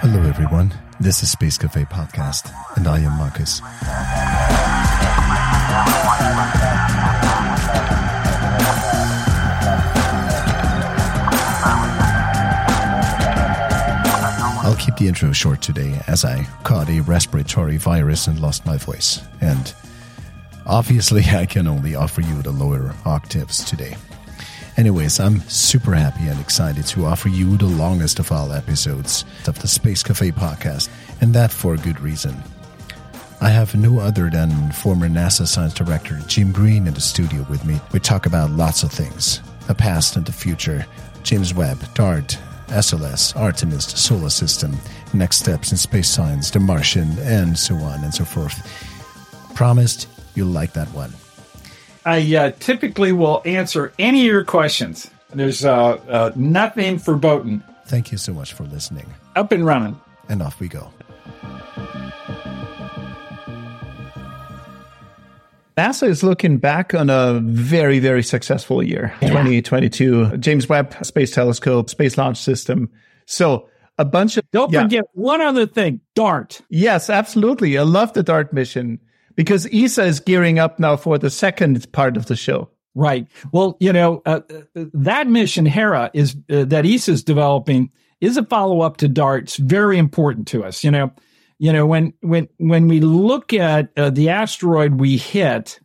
Hello, everyone. This is Space Cafe Podcast, and I am Marcus. I'll keep the intro short today as I caught a respiratory virus and lost my voice. And obviously, I can only offer you the lower octaves today. Anyways, I'm super happy and excited to offer you the longest of all episodes of the Space Cafe podcast, and that for a good reason. I have no other than former NASA science director Jim Green in the studio with me. We talk about lots of things the past and the future, James Webb, DART, SLS, Artemis, the solar system, next steps in space science, the Martian, and so on and so forth. Promised you'll like that one. I uh, typically will answer any of your questions. There's uh, uh, nothing verboten. Thank you so much for listening. Up and running. And off we go. NASA is looking back on a very, very successful year, yeah. 2022. James Webb Space Telescope, Space Launch System. So a bunch of. Don't yeah. forget one other thing DART. Yes, absolutely. I love the DART mission because ESA is gearing up now for the second part of the show. Right. Well, you know, uh, uh that mission, Hera, is uh, that ESA is developing is a follow up to Dart's very important to us. You know, you know when when when we look at uh, the asteroid we hit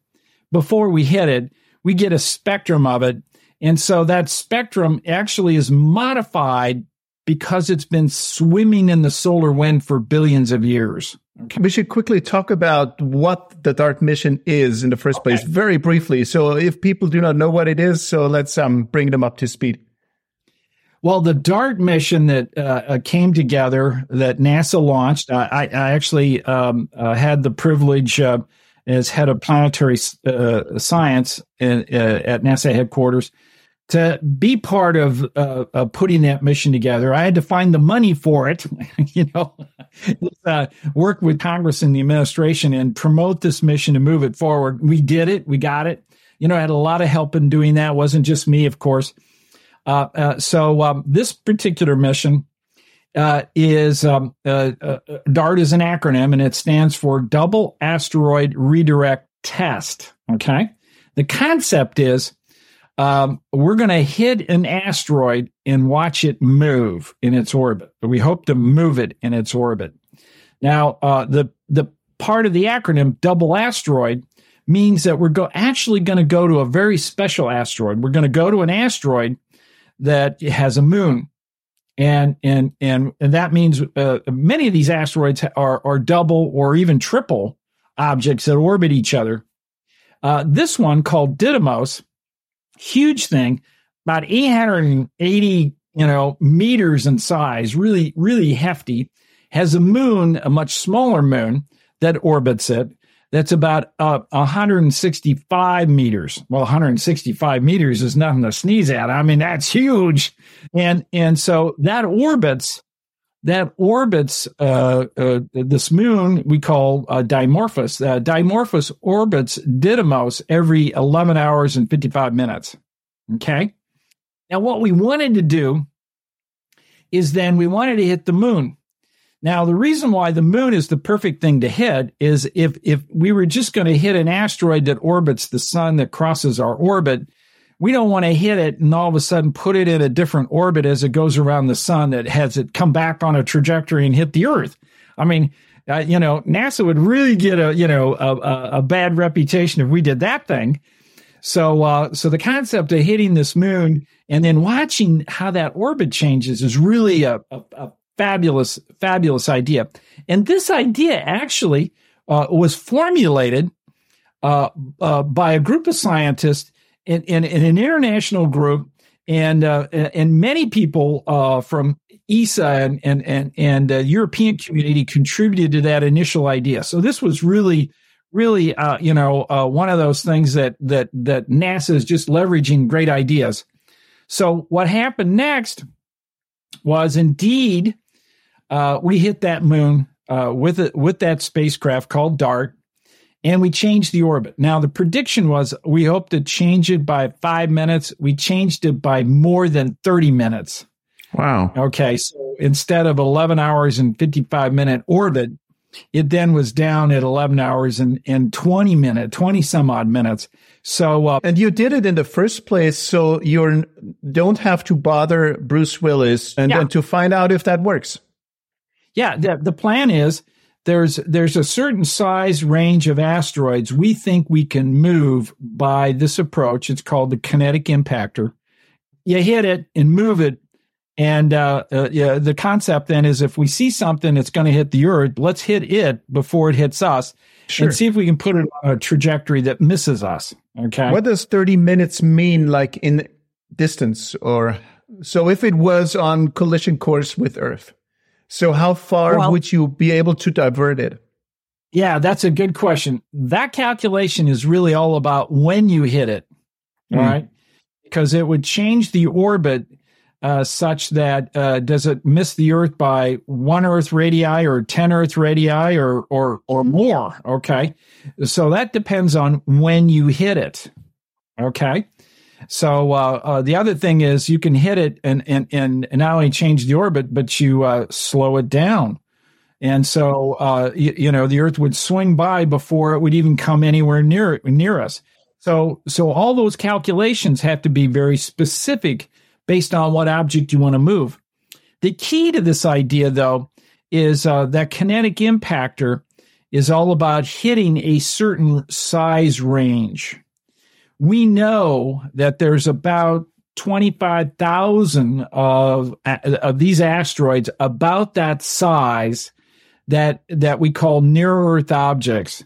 before we hit it, we get a spectrum of it, and so that spectrum actually is modified because it's been swimming in the solar wind for billions of years. Okay. We should quickly talk about what the DART mission is in the first okay. place, very briefly. So, if people do not know what it is, so let's um, bring them up to speed. Well, the DART mission that uh, uh came together that NASA launched, I, I actually um, uh, had the privilege uh, as head of planetary uh, science in, uh, at NASA headquarters to be part of uh, uh, putting that mission together. I had to find the money for it, you know, uh, work with Congress and the administration and promote this mission to move it forward. We did it. We got it. You know, I had a lot of help in doing that. It wasn't just me, of course. Uh, uh, so um, this particular mission uh, is um, DART is an acronym, and it stands for Double Asteroid Redirect Test. Okay, the concept is um, we're going to hit an asteroid and watch it move in its orbit. We hope to move it in its orbit. Now, uh, the the part of the acronym double asteroid means that we're go- actually going to go to a very special asteroid. We're going to go to an asteroid that has a moon, and and and and that means uh, many of these asteroids are are double or even triple objects that orbit each other. Uh, this one called Didymos huge thing, about 880, you know, meters in size, really, really hefty, has a moon, a much smaller moon that orbits it. That's about uh, 165 meters. Well, 165 meters is nothing to sneeze at. I mean, that's huge. And, and so that orbits, that orbits uh, uh, this moon we call uh, Dimorphos. Uh, Dimorphos orbits Didymos every 11 hours and 55 minutes. Okay. Now, what we wanted to do is then we wanted to hit the moon. Now, the reason why the moon is the perfect thing to hit is if, if we were just going to hit an asteroid that orbits the sun that crosses our orbit, we don't want to hit it and all of a sudden put it in a different orbit as it goes around the sun that has it come back on a trajectory and hit the earth. I mean, uh, you know, NASA would really get a, you know, a, a, bad reputation if we did that thing. So, uh, so the concept of hitting this moon and then watching how that orbit changes is really a, a, a fabulous, fabulous idea. And this idea actually uh, was formulated uh, uh, by a group of scientists in, in, in an international group, and uh, and many people uh, from ESA and and and, and uh, European community contributed to that initial idea. So this was really really uh, you know uh, one of those things that that that NASA is just leveraging great ideas. So what happened next was indeed uh, we hit that moon with it with that spacecraft called DART, and we changed the orbit. Now, the prediction was we hoped to change it by five minutes. We changed it by more than 30 minutes. Wow. Okay. So instead of 11 hours and 55 minute orbit, it then was down at 11 hours and, and 20 minute, 20 some odd minutes. So, uh, and you did it in the first place. So you don't have to bother Bruce Willis and, yeah. to find out if that works. Yeah. The, the plan is there's, there's a certain size range of asteroids we think we can move by this approach. It's called the kinetic impactor. You hit it and move it and uh, uh, yeah, the concept then is if we see something that's going to hit the Earth, let's hit it before it hits us, sure. and see if we can put it on a trajectory that misses us. Okay. What does thirty minutes mean, like in distance, or so? If it was on collision course with Earth, so how far well, would you be able to divert it? Yeah, that's a good question. That calculation is really all about when you hit it. Mm. Right, because it would change the orbit uh, such that uh, does it miss the Earth by one Earth radii or ten Earth radii or or or more? Okay, so that depends on when you hit it. Okay, so uh, uh the other thing is you can hit it and and and not only change the orbit, but you uh, slow it down. And so, uh, you, you know, the Earth would swing by before it would even come anywhere near near us. So, so all those calculations have to be very specific based on what object you want to move. The key to this idea, though, is uh, that kinetic impactor is all about hitting a certain size range. We know that there's about 25,000 of, of these asteroids about that size that, that we call near Earth objects.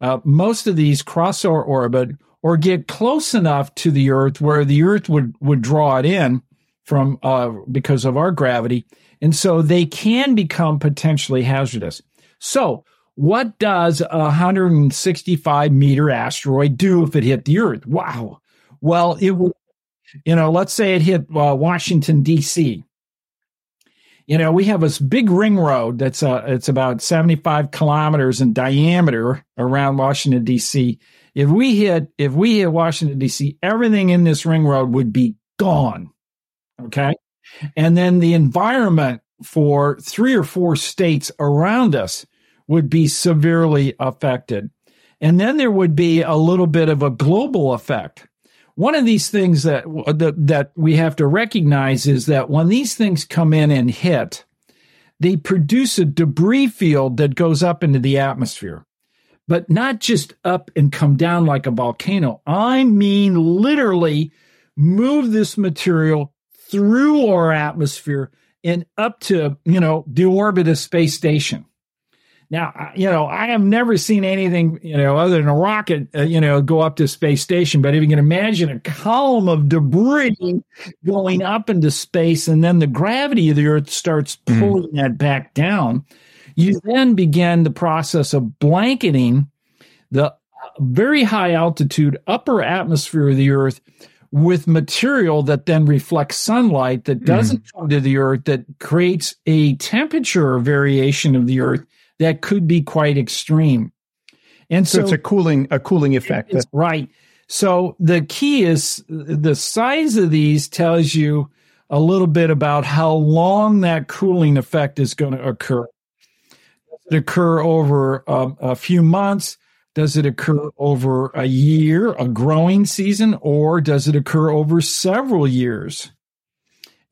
Uh, most of these cross our orbit or get close enough to the Earth where the Earth would, would draw it in from uh, because of our gravity, and so they can become potentially hazardous. So, what does a 165 meter asteroid do if it hit the Earth? Wow. Well, it would, you know, let's say it hit uh, Washington D.C. You know, we have this big ring road that's uh, it's about 75 kilometers in diameter around Washington D.C. If we hit, if we hit Washington D.C., everything in this ring road would be gone. Okay. And then the environment for three or four states around us would be severely affected. And then there would be a little bit of a global effect. One of these things that, that, we have to recognize is that when these things come in and hit, they produce a debris field that goes up into the atmosphere but not just up and come down like a volcano. I mean, literally move this material through our atmosphere and up to, you know, the orbit of space station. Now, you know, I have never seen anything, you know, other than a rocket, uh, you know, go up to space station. But if you can imagine a column of debris going up into space and then the gravity of the Earth starts hmm. pulling mm. that back down, you then begin the process of blanketing the very high altitude upper atmosphere of the Earth with material that then reflects sunlight that hmm. doesn't mm. come to the Earth, that creates a temperature variation of the Earth that could be quite extreme. And so, so it's a cooling a cooling effect. Right. So the key is the size of these tells you a little bit about how long that cooling effect is going to occur Does it occur over um, a few months? Does it occur over a year, a growing season, or does it occur over several years?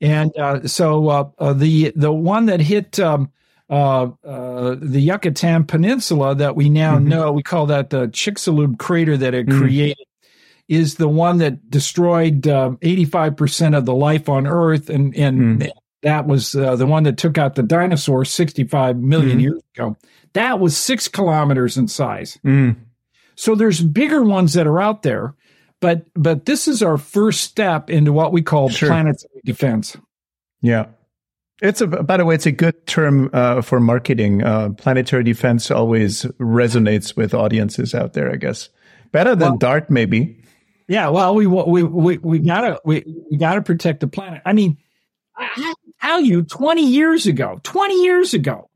And uh, so uh, uh, the the one that hit um, uh, uh, the Yucatan Peninsula that we now mm-hmm. know, we call that the Chicxulub crater that it mm-hmm. created, is the one that destroyed um, eighty five percent of the life on Earth, and and mm that was uh, the one that took out the dinosaurs 65 million mm-hmm. years ago. That was six kilometers in size. Mm. So there's bigger ones that are out there, but but this is our first step into what we call sure. planetary defense. Yeah. It's a, by the way, it's a good term uh, for marketing. Uh, planetary defense always resonates with audiences out there, I guess. Better than well, DART, maybe. Yeah, well, we we we we gotta we, we gotta protect the planet. I mean, I tell you 20 years ago, 20 years ago,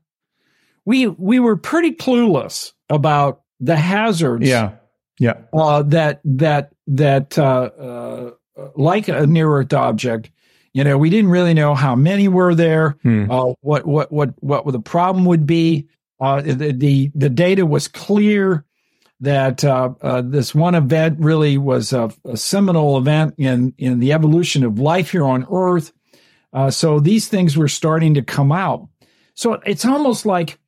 we, we were pretty clueless about the hazards. Yeah. Yeah. Uh, that that that uh, uh, like a near Earth object. You know, we didn't really know how many were there. Hmm. Uh, what what what what the problem would be. Uh, the, the the data was clear that uh, uh, this one event really was a, a, seminal event in in the evolution of life here on Earth. Uh, so these things were starting to come out. So it's almost like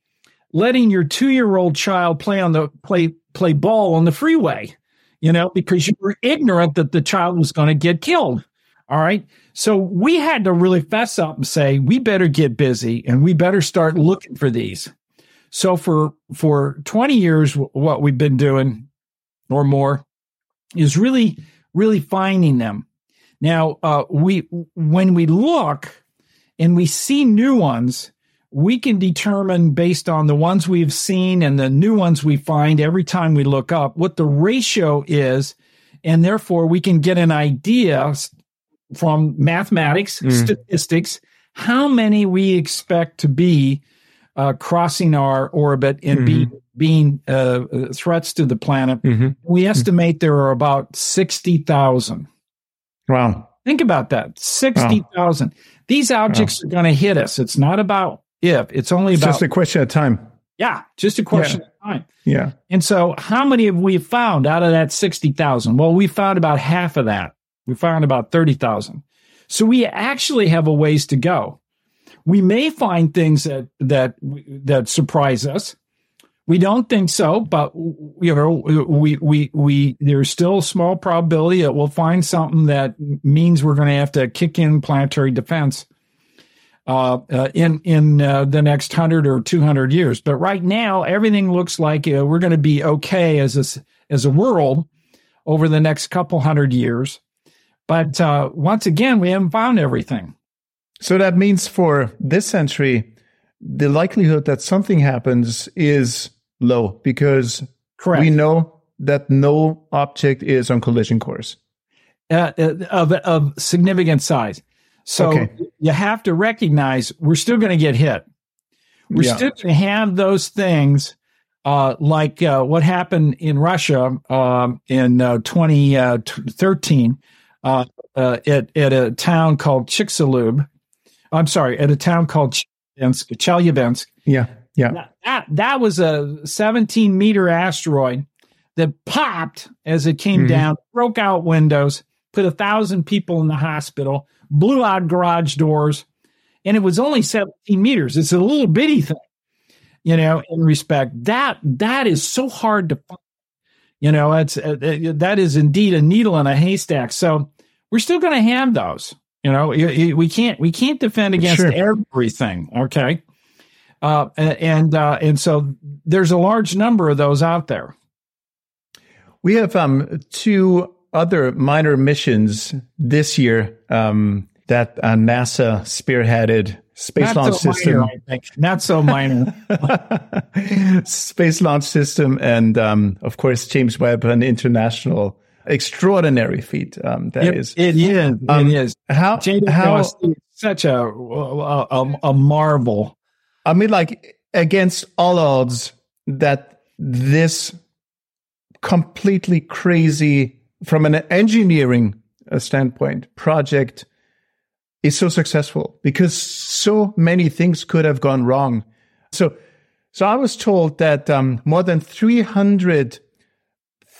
letting your two year old child play on the play play ball on the freeway, you know, because you were ignorant that the child was going to get killed. All right. So we had to really fess up and say, we better get busy and we better start looking for these. So for, for 20 years, what we've been doing or more is really, really finding them. Now, uh, we, when we look and we see new ones, we can determine based on the ones we've seen and the new ones we find every time we look up what the ratio is. And therefore we can get an idea from mathematics, mm. statistics, how many we expect to be uh, crossing our orbit and mm-hmm. be, being uh, threats to the planet. Mm-hmm. We estimate there are about 60,000. Wow. Think about that 60,000. Wow. These objects wow. are going to hit us. It's not about if, it's only it's about. just a question of time. Yeah, just a question yeah. of time. Yeah. And so, how many have we found out of that 60,000? Well, we found about half of that. We found about 30,000. So we actually have a ways to go. We may find things that that that surprise us. We don't think so, but you know, we we we there's still a small probability that we'll find something that means we're going to have to kick in planetary defense uh, uh, in in uh, the next hundred or two hundred years. But right now, everything looks like uh, we're going to be okay as a as a world over the next couple hundred years. But uh, once again, we haven't found everything. So that means for this century, the likelihood that something happens is low because Correct. we know that no object is on collision course. Uh, uh of, of significant size. So okay. you have to recognize we're still going to get hit. We're yeah. still going to have those things uh, like uh, what happened in Russia um, in uh, 2013 uh, uh, at, at a town called Chicxulub. I'm sorry, at a town called Chelyabinsk. Yeah, yeah. That, that was a 17 meter asteroid that popped as it came mm-hmm. down, broke out windows, put a thousand people in the hospital, blew out garage doors, and it was only 17 meters. It's a little bitty thing, you know, in respect. That that is so hard to find. You know, it's uh that is indeed a needle in a haystack. So we're still going to have those. You know, we can't we can't defend against sure. everything. Okay, uh, and uh, and so there's a large number of those out there. We have um, two other minor missions this year um, that uh, NASA spearheaded. Space Not Launch so System. Minor, Not so minor. Space Launch System, and um, of course James Webb, an international extraordinary feat. Um, that it, is. It is. Um, it is. How? how? Such a, a a marvel. I mean, like against all odds, that this completely crazy, from an engineering uh, standpoint, project is so successful because so many things could have gone wrong. So, so I was told that um, more than 300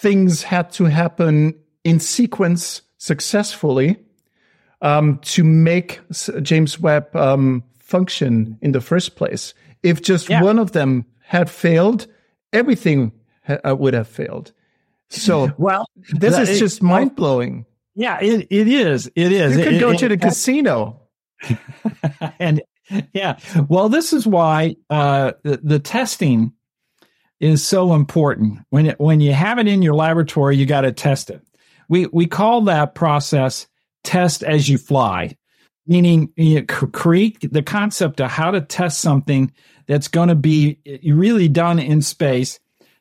things had to happen in sequence successfully um, to make James Webb um, function in the first place. If just yeah. one of them had failed, everything ha- uh, would have failed. So, well, this is just mind blowing. Yeah, it, it is. It is. You could it, go it, to the casino. and yeah, well, this is why uh, the, the testing is so important. When it, when you have it in your laboratory, you got to test it. We we call that process test as you fly, meaning you create the concept of how to test something that's going to be really done in space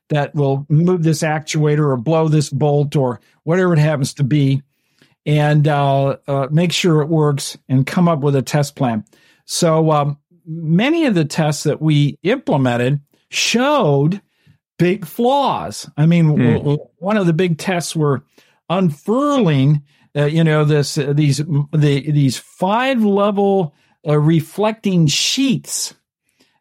that will move this actuator or blow this bolt or whatever it happens to be, and uh, uh, make sure it works and come up with a test plan. So um, many of the tests that we implemented showed big flaws. I mean, w- w- one of the big tests were unfurling, uh, you know, this uh, these the these five level uh, reflecting sheets,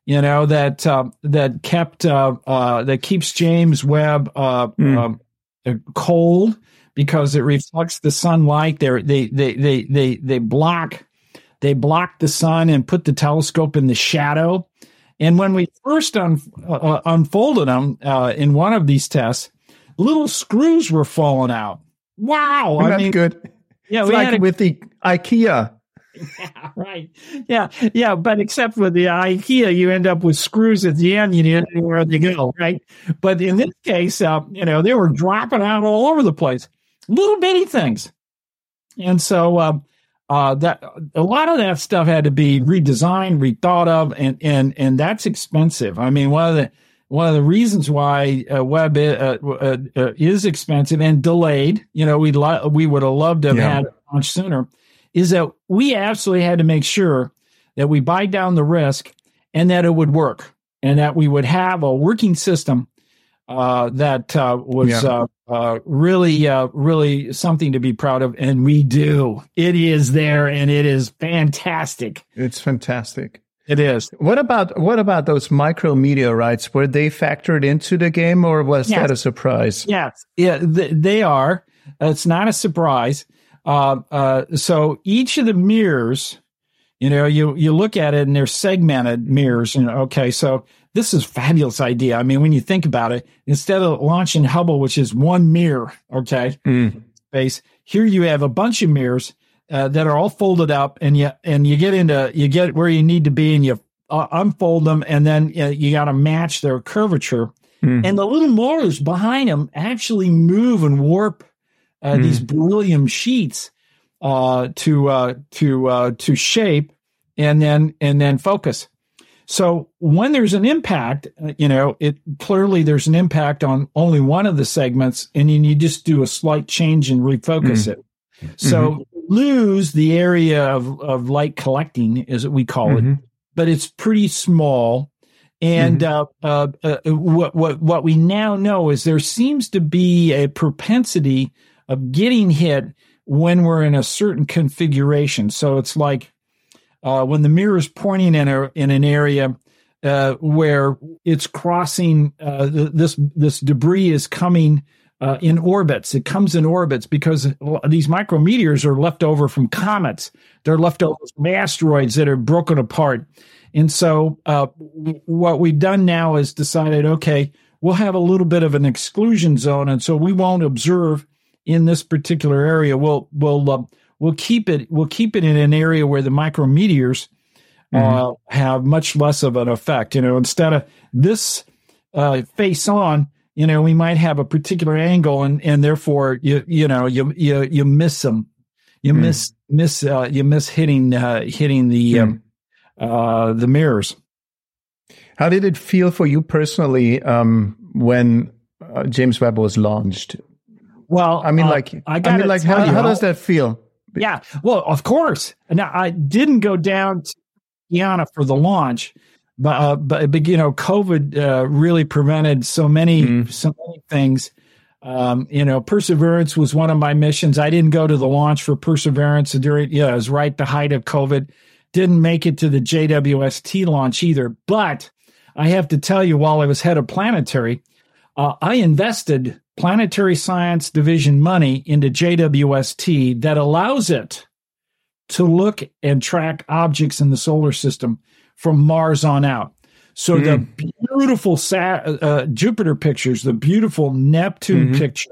you know, that uh, that kept uh, uh, that keeps James Webb uh, um, uh, cold because it reflects the sunlight. They they they they they they block they block the sun and put the telescope in the shadow. And when we first un, uh, uh, unfolded them uh, in one of these tests, little screws were falling out. Wow! I that mean, good? yeah, It's we like had a, with the IKEA. yeah, right. Yeah, yeah, but except with the IKEA, you end up with screws at the end. You need anywhere to go, right? But in this case, uh, you know, they were dropping out all over the place, little bitty things, and so uh, uh, that a lot of that stuff had to be redesigned, rethought of, and and and that's expensive. I mean, one of the one of the reasons why uh, Webb uh, uh, uh, is expensive and delayed, you know, we lo- we would have loved to have Yeah. had it launched sooner, is that we absolutely had to make sure that we buy down the risk and that it would work and that we would have a working system uh, that uh, was Yeah. uh, uh, really, uh, really something to be proud of. And we do. It is there and it is fantastic. It's fantastic. It is. What about what about those micrometeorites? Were they factored into the game, or was Yes. that a surprise? Yes, yeah, th- they are. It's not a surprise. Uh, uh, so each of the mirrors, you know, you you look at it and they're segmented mirrors. And okay, so this is a fabulous idea. I mean, when you think about it, instead of launching Hubble, which is one mirror, okay, Mm. space, here you have a bunch of mirrors uh, that are all folded up, and you and you get into you get where you need to be, and you uh, unfold them, and then uh, you got to match their curvature Mm. and the little motors behind them actually move and warp uh, Hmm. these beryllium sheets uh, to uh, to uh, to shape and then and then focus. So when there's an impact, uh, you know, it clearly there's an impact on only one of the segments, and then you just do a slight change and refocus it. So lose the area of, of light collecting, as we call it, Mhm. but it's pretty small. And uh, uh, uh, what what what we now know is there seems to be a propensity of getting hit when we're in a certain configuration. So it's like uh, when the mirror is pointing in a in an area uh, where it's crossing uh, th- this this debris is coming uh, in orbits. It comes in orbits because these micrometeors are left over from comets. They're left over from asteroids that are broken apart. And so, uh, what we've done now is decided, okay, we'll have a little bit of an exclusion zone, and so we won't observe in this particular area. We'll we'll uh, we'll keep it we'll keep it in an area where the micrometeors uh, have much less of an effect. You know, instead of this uh, face on, you know, we might have a particular angle, and and therefore you you know you you you miss them, you Hmm. miss miss uh, you miss hitting uh, hitting the Hmm. um, uh, the mirrors. How did it feel for you personally um, when uh, James Webb was launched? Well, I mean, like, I I, mean, like, how, how does that feel? Yeah. Well, of course. Now I didn't go down to Guyana for the launch, but uh, but, but you know, COVID uh, really prevented so many Mm. so many things. Um, you know, Perseverance was one of my missions. I didn't go to the launch for Perseverance during. Yeah, it was right the height of COVID. Didn't make it to the JWST launch either. But I have to tell you, while I was head of planetary, uh, I invested planetary science division money into JWST that allows it to look and track objects in the solar system from Mars on out. So the beautiful Sa- uh, Jupiter pictures, the beautiful Neptune Mhm. picture,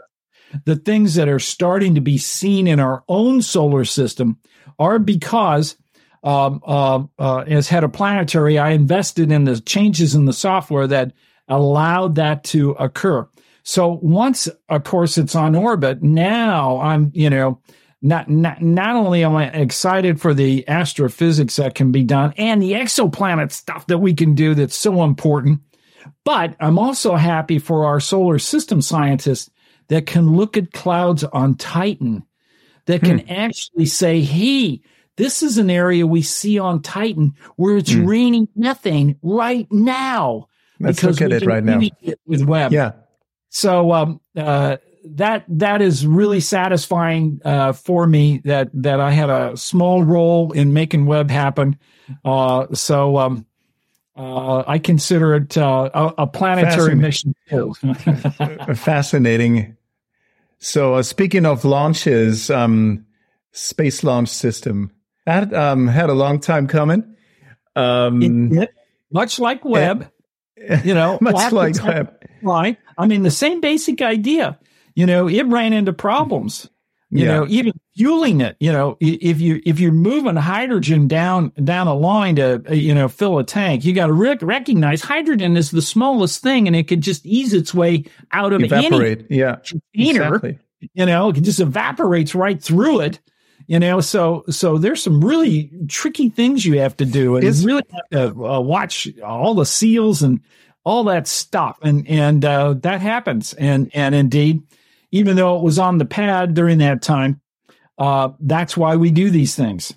the things that are starting to be seen in our own solar system are because um, uh, uh, as head of planetary, I invested in the changes in the software that allowed that to occur. So once, of course, it's on orbit, now I'm, you know, not, not, not only am I excited for the astrophysics that can be done and the exoplanet stuff that we can do that's so important, but I'm also happy for our solar system scientists that can look at clouds on Titan, that can hmm. actually say, hey, this is an area we see on Titan where it's hmm. raining methane right now. Let's look at it right now. It with Webb. Yeah. So um, uh, that that is really satisfying uh, for me that that I had a small role in making Webb happen. Uh, so um, uh, I consider it uh, a, a, planetary mission too. Fascinating. So uh, speaking of launches, um, Space Launch System that um, had a long time coming. Um, it, much like Webb, you know, much like Webb. Right. I mean, the same basic idea. You know, it ran into problems. You yeah. know, even fueling it. You know, if you if you're moving hydrogen down down a line to uh, you know fill a tank, you got to rec- recognize hydrogen is the smallest thing, and it could just ease its way out of evaporate. any yeah, container. Exactly. You know, it just evaporates right through it you know so so there's some really tricky things you have to do and it's, really have to uh, watch all the seals and all that stuff. And and uh, that happens. And and indeed even though it was on the pad during that time uh, that's why we do these things.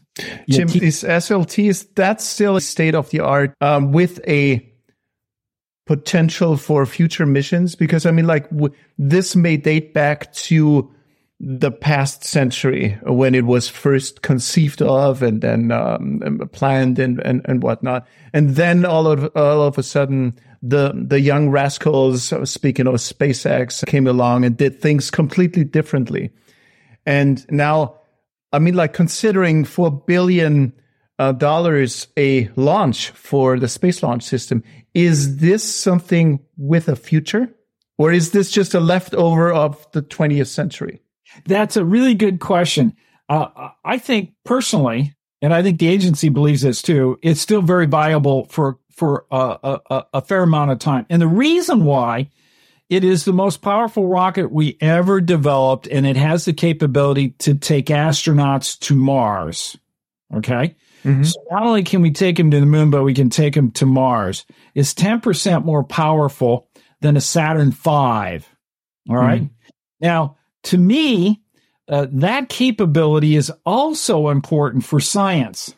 Jim keep- these slts that's still state of the art um, with a potential for future missions? Because i mean like w- this may date back to the past century when it was first conceived of and then um, planned and, and, and whatnot. And then all of, all of a sudden, the, the young rascals, speaking of SpaceX, came along and did things completely differently. And now, I mean, like considering four billion uh, dollars a launch for the space launch system, is this something with a future? Or is this just a leftover of the 20th century? That's a really good question. Uh, I think personally, and I think the agency believes this too. It's still very viable for for a, a, a fair amount of time, and the reason why it is the most powerful rocket we ever developed, and it has the capability to take astronauts to Mars. Okay. Mm-hmm. So not only can we take them to the moon, but we can take them to Mars. It's 10% more powerful than a Saturn V. All right? mm-hmm. Now, to me, uh, that capability is also important for science.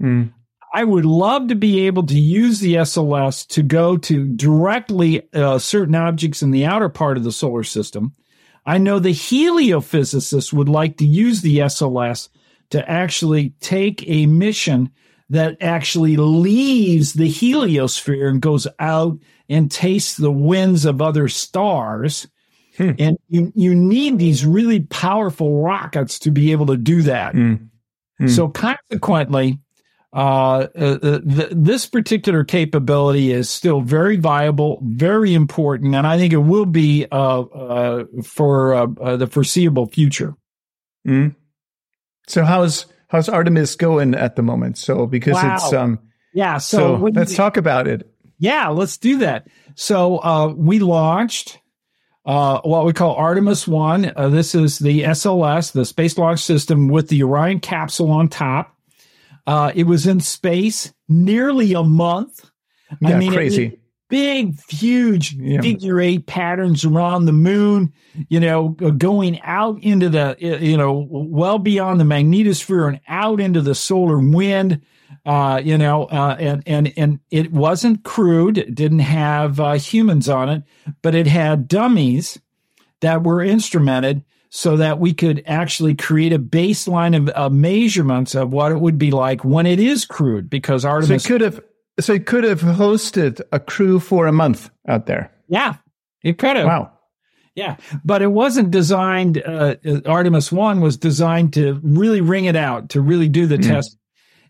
Mm. I would love to be able to use the SLS to go to directly uh, certain objects in the outer part of the solar system. I know the heliophysicists would like to use the SLS to actually take a mission that actually leaves the heliosphere and goes out and tastes the winds of other stars Hmm. And you, you need these really powerful rockets to be able to do that. Hmm. Hmm. So consequently, uh, uh, the, this particular capability is still very viable, very important, and I think it will be uh, uh for uh, uh, the foreseeable future. Mm. So how's how's Artemis going at the moment? So because wow. it's um yeah, so, so let's you, talk about it. Yeah, let's do that. So we launched uh, what we call Artemis 1. Uh, this is the SLS, the Space Launch System, with the Orion capsule on top. Uh, it was in space nearly a month. Yeah, I mean, crazy. big, huge yeah. figure eight patterns around the moon, you know, going out into the, you know, well beyond the magnetosphere and out into the solar wind. Uh, you know, uh, and and and it wasn't crewed. It didn't have uh, humans on it, but it had dummies that were instrumented so that we could actually create a baseline of, of measurements of what it would be like when it is crewed. Because Artemis so could have so it could have hosted a crew for a month out there. Yeah, it could have. Wow. Yeah, but it wasn't designed. Uh, Artemis One was designed to really ring it out, to really do the mm. test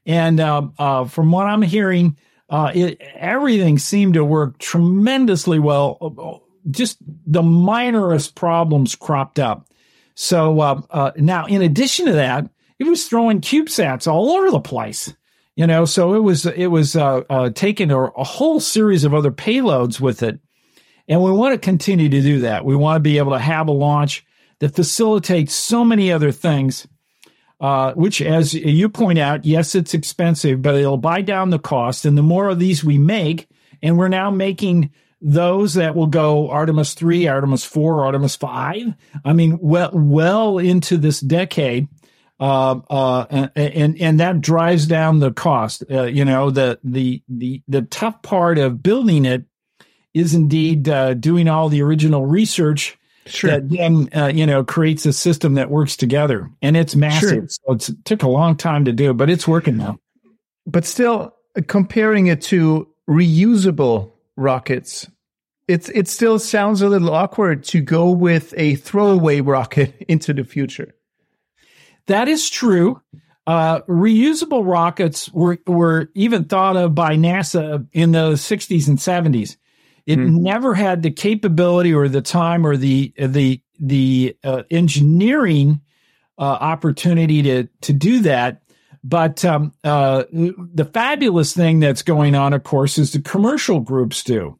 and uh, uh, from what I'm hearing, uh, it, everything seemed to work tremendously well. Just the minorest problems cropped up. So uh, uh, now, in addition to that, it was throwing CubeSats all over the place. You know, so it was it was uh, taking a, a whole series of other payloads with it, and we want to continue to do that. We want to be able to have a launch that facilitates so many other things uh, which, as you point out, yes, it's expensive, but it'll buy down the cost. And the more of these we make, and we're now making those that will go Artemis 3, Artemis 4, Artemis 5. I mean, well, well into this decade. Uh, uh, and, and that drives down the cost. Uh, you know, the, the, the, the tough part of building it is indeed uh, doing all the original research Sure. that then uh, you know creates a system that works together, and it's massive. Sure. So it's, it took a long time to do, but it's working now. but still uh, comparing it to reusable rockets it's it still sounds a little awkward to go with a throwaway rocket into the future That is true. Uh, reusable rockets were were even thought of by NASA in the 60s and 70s. It Hmm. never had the capability or the time or the the the uh, engineering uh, opportunity to to do that. But um, uh, the fabulous thing that's going on, of course, is the commercial groups do.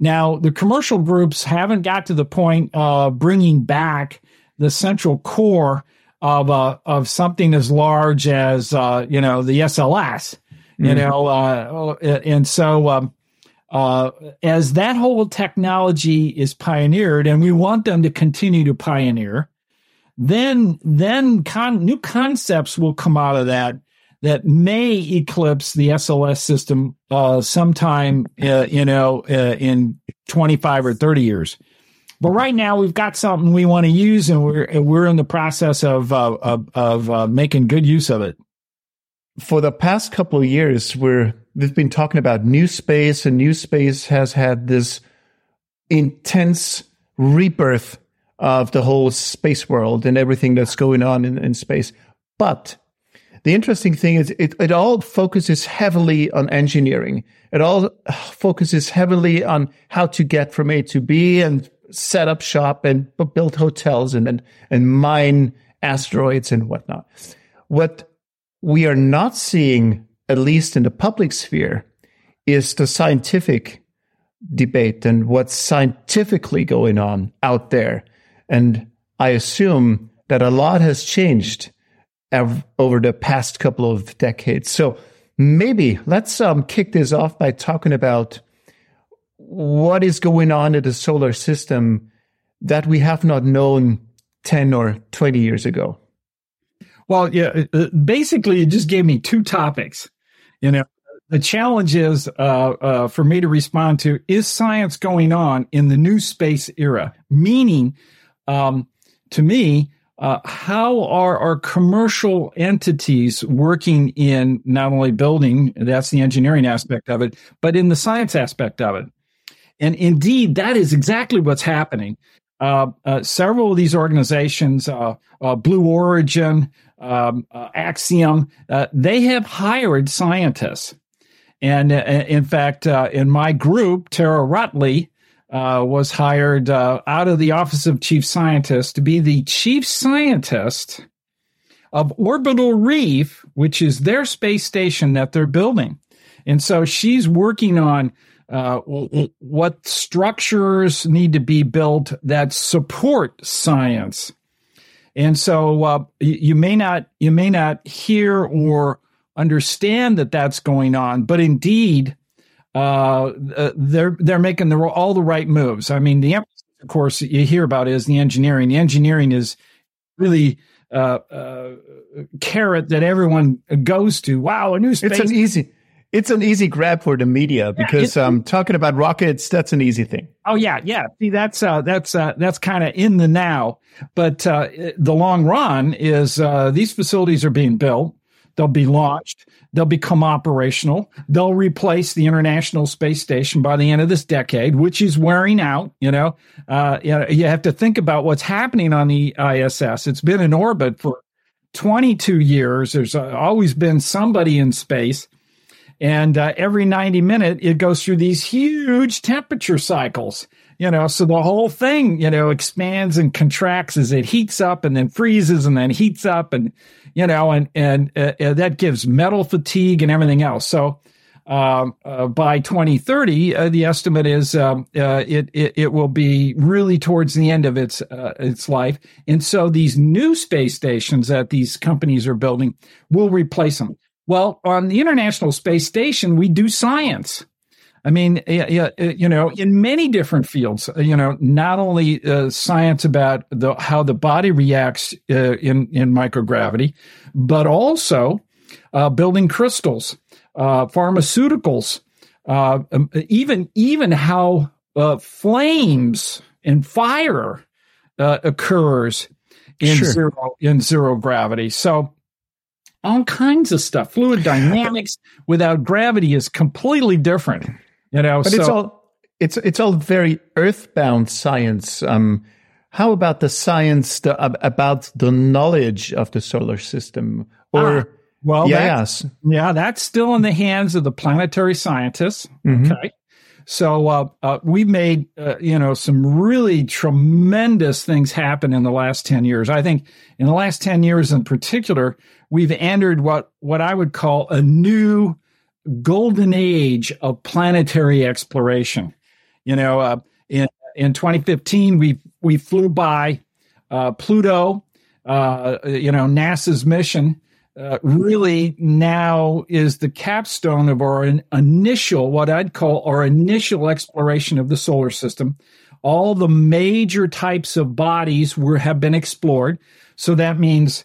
Now, the commercial groups haven't got to the point of bringing back the central core of uh, of something as large as uh, you know the SLS, you Mhm. know, uh, and so um, uh, as that whole technology is pioneered, and we want them to continue to pioneer, then then con- new concepts will come out of that that may eclipse the SLS system uh, sometime, uh, you know, uh, in 25 or 30 years. But right now, we've got something we want to use, and we're we're in the process of uh, of, of uh, making good use of it. for the past couple of years we're we've been talking about new space and new space has had this intense rebirth of the whole space world and everything that's going on in, in space. But the interesting thing is it, it all focuses heavily on engineering. It all focuses heavily on how to get from a to b and set up shop and build hotels and and, and mine asteroids and whatnot. What we are not seeing, at least in the public sphere, is the scientific debate and what's scientifically going on out there. And I assume that a lot has changed over the past couple of decades. So maybe let's um, kick this off by talking about what is going on in the solar system that we have not known 10 or 20 years ago. Well, yeah, uh, basically, it just gave me two topics. You know, the challenge is uh, uh, for me to respond to is science going on in the new space era? Meaning, um, to me, uh, how are our commercial entities working in not only building, that's the engineering aspect of it, but in the science aspect of it? And indeed, that is exactly what's happening. Uh, uh, several of these organizations, uh, uh, Blue Origin, um, uh, Axiom, uh, they have hired scientists. And uh, in fact, uh, in my group, Tara Ruttley uh, was hired out of the Office of Chief Scientist to be the chief scientist of Orbital Reef, which is their space station that they're building. And so she's working on uh, what structures need to be built that support science. And so uh, you may not you may not hear or understand that that's going on, but indeed uh, they're they're making the, all the right moves. I mean, the emphasis, of course, you hear about is the engineering. The engineering is really uh, uh, carrot that everyone goes to. Wow, a new space. It's an easy it's an easy grab for the media because yeah, um, talking about rockets, that's an easy thing. Oh yeah, yeah. See, that's uh, that's uh, that's kind of in the now, but uh, the long run is uh, these facilities are being built. They'll be launched. They'll become operational. They'll replace the International Space Station by the end of this decade, which is wearing out. You know, uh, you, know you have to think about what's happening on the ISS. It's been in orbit for 22 years. There's uh, always been somebody in space. And uh, every 90 minute, it goes through these huge temperature cycles, you know, so the whole thing, you know, expands and contracts as it heats up and then freezes and then heats up and, you know, and, and uh, uh, that gives metal fatigue and everything else. So, um, uh, by 2030, uh, the estimate is um, uh, it, it, it will be really towards the end of its uh, its life, and so these new space stations that these companies are building will replace them. Well, on the International Space Station, we do science. I mean, you know, in many different fields, you know, not only uh, science about the, how the body reacts uh, in, in microgravity, but also uh, building crystals, uh, pharmaceuticals, uh, um, even even how uh, flames and fire uh, occurs in Sure. zero in zero gravity. So all kinds of stuff. Fluid dynamics without gravity is completely different. You know, But so it's all it's it's all very earthbound science. Um, how about the science the, ab- about the knowledge of the solar system? Or Ah, well, yeah, that's- yes, Yeah, that's still in the hands of the planetary scientists. Mhm. Okay. So uh, uh, we've made uh, you know some really tremendous things happen in the last ten years. I think in the last ten years in particular, we've entered what what I would call a new golden age of planetary exploration. You know, uh, in in 2015, we we flew by uh, Pluto. Uh, you know, NASA's mission uh, really now is the capstone of our in- initial, what I'd call our initial exploration of the solar system. All the major types of bodies were have been explored. So that means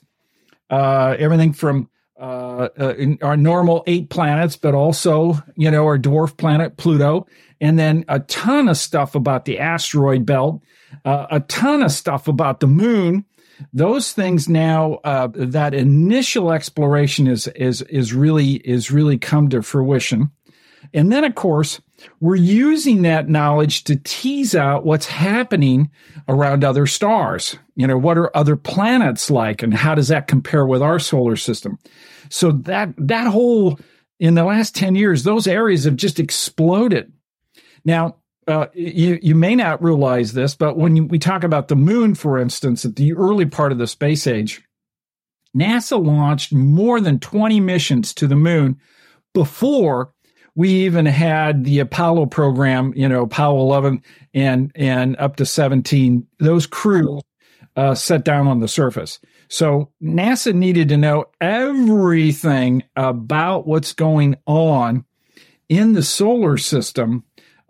uh, everything from uh, uh, our normal eight planets, but also you know our dwarf planet Pluto, and then a ton of stuff about the asteroid belt, uh, a ton of stuff about the moon. Those things now, uh, that initial exploration is is is really is really come to fruition, and then of course we're using that knowledge to tease out what's happening around other stars. You know, what are other planets like and how does that compare with our solar system? So that that whole in the last 10 years, those areas have just exploded. Now, uh, you, you may not realize this, but when you, we talk about the moon, for instance, at the early part of the space age, NASA launched more than 20 missions to the moon before we even had the Apollo program, you know, Apollo 11 and, and up to 17, those crews uh, set down on the surface. So NASA needed to know everything about what's going on in the solar system,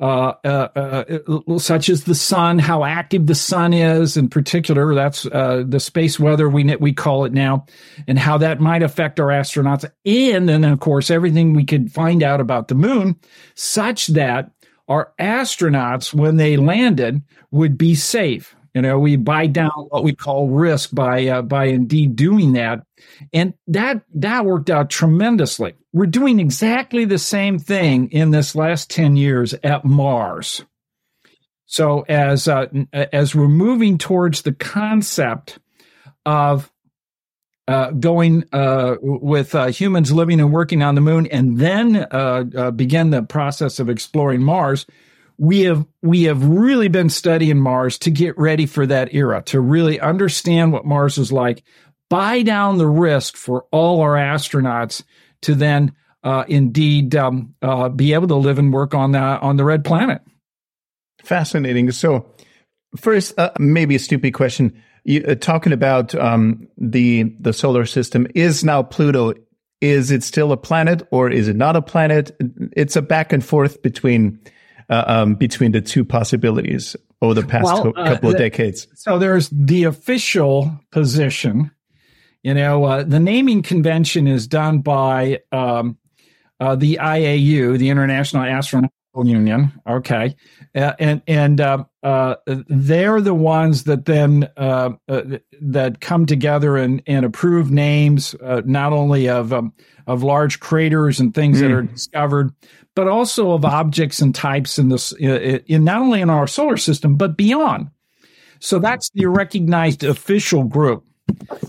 uh, uh, uh, such as the sun, how active the sun is, in particular. That's uh, the space weather we we call it now, and how that might affect our astronauts, and then of course everything we could find out about the moon, such that our astronauts, when they landed, would be safe. You know, we buy down what we call risk by uh, by indeed doing that, and that that worked out tremendously. We're doing exactly the same thing in this last ten years at Mars. So as uh, as we're moving towards the concept of uh, going uh, with uh, humans living and working on the moon, and then uh, uh, begin the process of exploring Mars. We have we have really been studying Mars to get ready for that era, to really understand what Mars is like, buy down the risk for all our astronauts to then uh, indeed um, be able to live and work on the on the red planet. Fascinating. So, first, uh, maybe a stupid question. You, uh, talking about um, the the solar system is now Pluto. Is it still a planet or is it not a planet? It's a back and forth between uh, um, between the two possibilities over the past Well, co- uh, couple of the- decades. So there's the official position. You know, uh, the naming convention is done by um, uh, the IAU, the International Astronautical Union. Okay, uh, and and uh, uh, they're the ones that then uh, uh, that come together and, and approve names, uh, not only of um, of large craters and things that Mm. are discovered, but also of objects and types in this in, in not only in our solar system but beyond. So that's the recognized official group.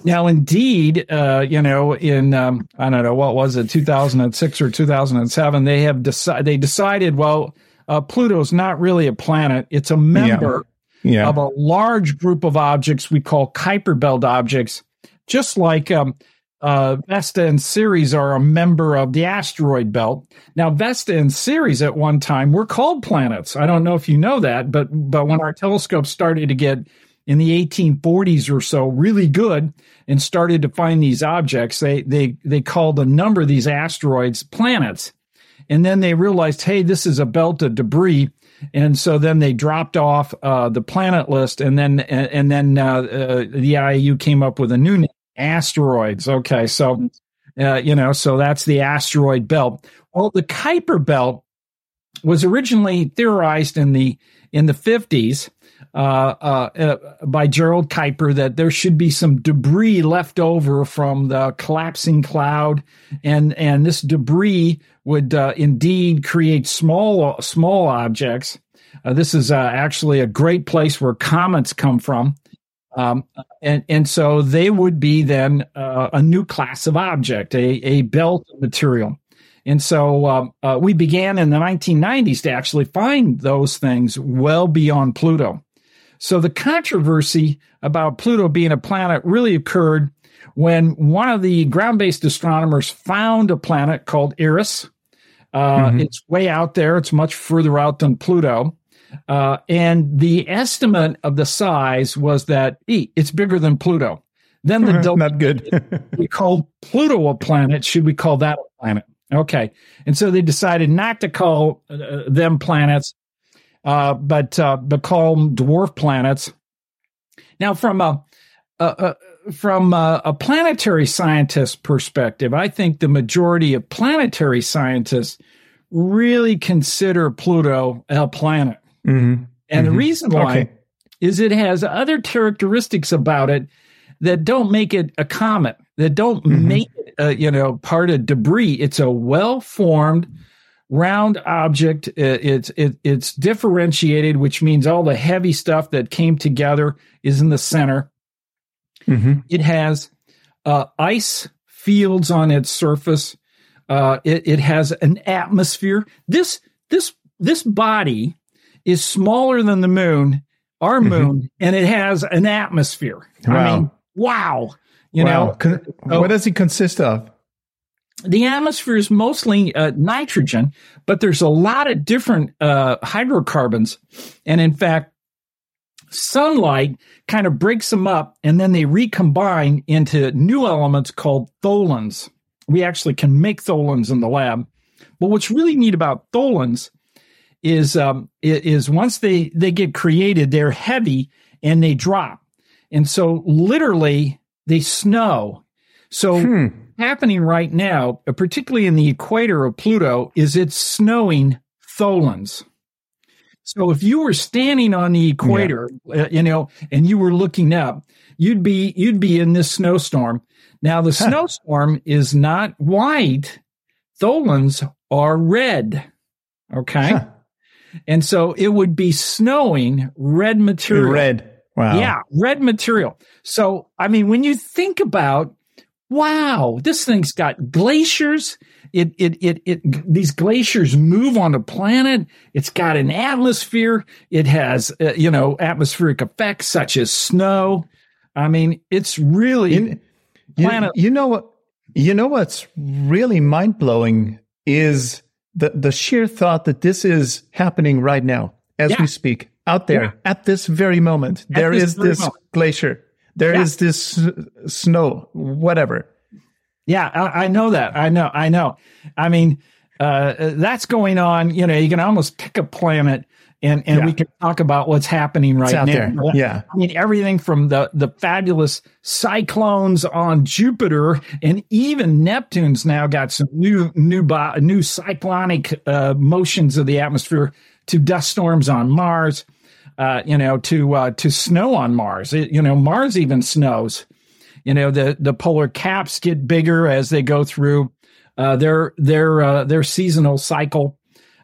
Now, indeed, uh, you know, in um, I don't know what was it, 2006 or 2007, they have decided they decided, well, uh, Pluto's not really a planet; it's a member Yeah. of a large group of objects we call Kuiper Belt objects, just like um, uh, Vesta and Ceres are a member of the asteroid belt. Now, Vesta and Ceres at one time were called planets. I don't know if you know that, but but when our telescopes started to get in the 1840s or so really good and started to find these objects, they they they called a number of these asteroids planets. And then they realized, hey, this is a belt of debris, and so then they dropped off uh, the planet list, and then and, and then uh, uh, the IAU came up with a new name, asteroids. Okay, so uh, you know, so that's the asteroid belt. Well, the Kuiper belt was originally theorized in the in the 50s uh, uh, uh, by Gerard Kuiper that there should be some debris left over from the collapsing cloud, and and this debris would uh, indeed create small small objects. Uh, this is uh, actually a great place where comets come from. Um, and and so they would be then a new class of object, a, a belt material. And so um, uh, we began in the 1990s to actually find those things well beyond Pluto. So the controversy about Pluto being a planet really occurred when one of the ground based astronomers found a planet called Eris. Uh, mm-hmm. It's way out there, it's much further out than Pluto. Uh, and the estimate of the size was that e, it's bigger than Pluto. Then the not good. we called Pluto a planet. Should we call that a planet? Okay. And so they decided not to call uh, them planets, uh, but uh, but call them dwarf planets. Now, from a, a from a, a, planetary scientist perspective, I think the majority of planetary scientists really consider Pluto a planet. Mm-hmm. And mm-hmm. the reason why okay. is it has other characteristics about it that don't make it a comet, that don't mm-hmm. make it, uh, you know, part of debris. It's a well formed, round object. It's it, it's differentiated, which means all the heavy stuff that came together is in the center. Mm-hmm. It has uh, ice fields on its surface. Uh, it, it has an atmosphere. This this this body is smaller than the moon, our mm-hmm. moon, and it has an atmosphere. Wow. I mean, wow. You wow. know, Con- oh, what does it consist of? The atmosphere is mostly uh, nitrogen, but there's a lot of different uh, hydrocarbons. And in fact, sunlight kind of breaks them up and then they recombine into new elements called tholins. We actually can make tholins in the lab. But what's really neat about tholins is um, is once they they get created, they're heavy and they drop. And so literally they snow. So hmm. happening right now, particularly in the equator of Pluto, is it's snowing tholins. So if you were standing on the equator, yeah. uh, you know, and you were looking up, you'd be you'd be in this snowstorm. Now the snowstorm is not white; tholins are red. Okay, and so it would be snowing red material. Red. Wow. Yeah, red material. So, I mean, when you think about, wow, this thing's got glaciers. It, it, it, it, these glaciers move on the planet. It's got an atmosphere. It has, uh, you know, atmospheric effects such as snow. I mean, it's really you, planet. You, you know what? You know what's really mind blowing is the the sheer thought that this is happening right now as yeah. we speak out there yeah. at this very moment. At there this is this moment. glacier. There yeah. is this snow, whatever. Yeah, I, I, know that. I know. I know. I mean, uh, that's going on. You know, you can almost pick a planet and and yeah. we can talk about what's happening right now. There. Yeah, I mean everything from the the fabulous cyclones on Jupiter and even Neptune's now got some new new new cyclonic uh, motions of the atmosphere to dust storms on Mars uh, you know, to uh, to snow on Mars. It, you know, Mars even snows. You know, the the polar caps get bigger as they go through uh, their their uh, their seasonal cycle.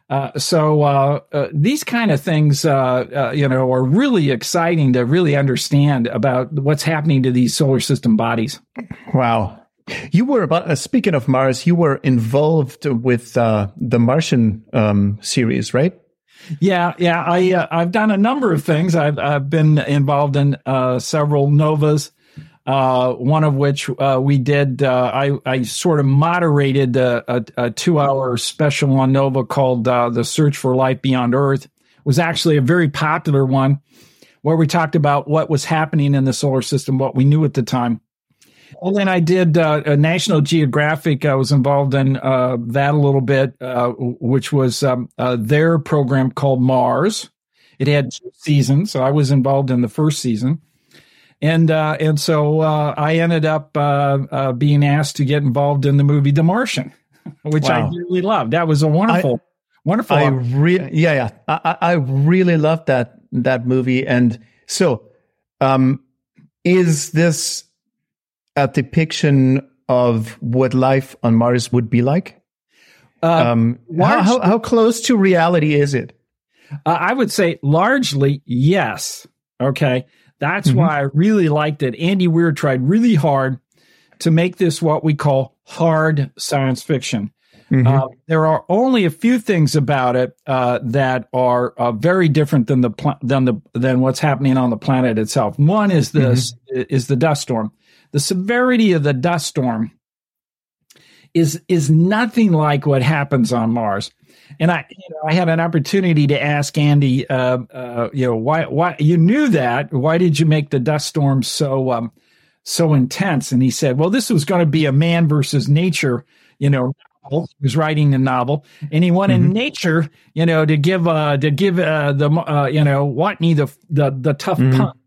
Uh, so uh, uh, these kind of things, uh, uh, you know, are really exciting to really understand about what's happening to these solar system bodies. Wow. You were about uh, speaking of Mars. You were involved with uh, the Martian um, series, right? Yeah, yeah. I uh, I've done a number of things. I've I've been involved in uh, several novas. Uh, one of which uh, we did. Uh, I I sort of moderated a, a, a two hour special on Nova called uh, "The Search for Life Beyond Earth." It was actually a very popular one, where we talked about what was happening in the solar system, what we knew at the time. And then I did uh, a National Geographic. I was involved in uh, that a little bit, which was um, their program called Mars. It had two seasons, so I was involved in the first season, and uh, and so uh, I ended up being asked to get involved in the movie The Martian, which wow. I really loved. That was a wonderful. I- Wonderful. I really, yeah, yeah. I, I really loved that that movie. And so, um, is this a depiction of what life on Mars would be like? Uh, Um, how, how, how close to reality is it? Uh, I would say largely yes. Okay. That's Mhm. why I really liked it. Andy Weir tried really hard to make this what we call hard science fiction. Mhm. Uh, there are only a few things about it uh, that are uh, very different than the pl- than the than what's happening on the planet itself. One is this is the dust storm. The severity of the dust storm is is nothing like what happens on Mars. And I, you know, I had an opportunity to ask Andy, uh, uh, you know, why, why you knew that? Why did you make the dust storm so, um, so intense? And he said, well, this was going to be a man versus nature, you know. novel. He was writing a novel, and he wanted Mhm. nature, you know, to give, uh, to give uh, the, uh, you know, Watney the the the tough Mhm. punt.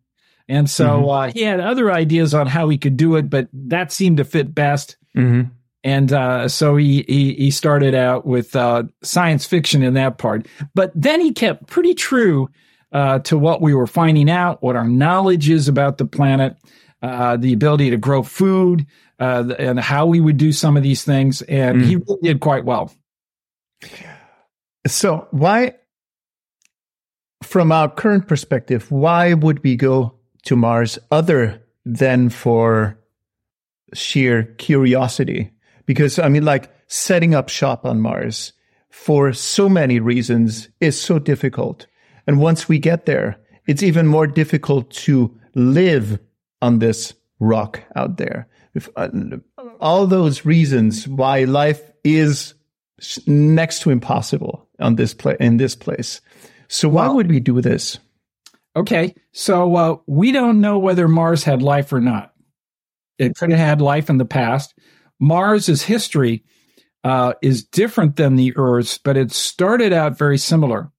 And so uh, he had other ideas on how he could do it, but that seemed to fit best Mhm. And uh, so he, he he started out with uh, science fiction in that part, but then he kept pretty true uh, to what we were finding out, what our knowledge is about the planet, uh, the ability to grow food, uh, and how we would do some of these things, and Mm. he really did quite well. So, why, from our current perspective, why would we go to Mars other than for sheer curiosity? Because, I mean, like setting up shop on Mars for so many reasons is so difficult. And once we get there, it's even more difficult to live on this rock out there. If, uh, all those reasons why life is next to impossible on this pla- in this place. So why Well- would we do this? Okay, so uh, we don't know whether Mars had life or not. It could have had life in the past. Mars's history uh, is different than the Earth's, but it started out very similar.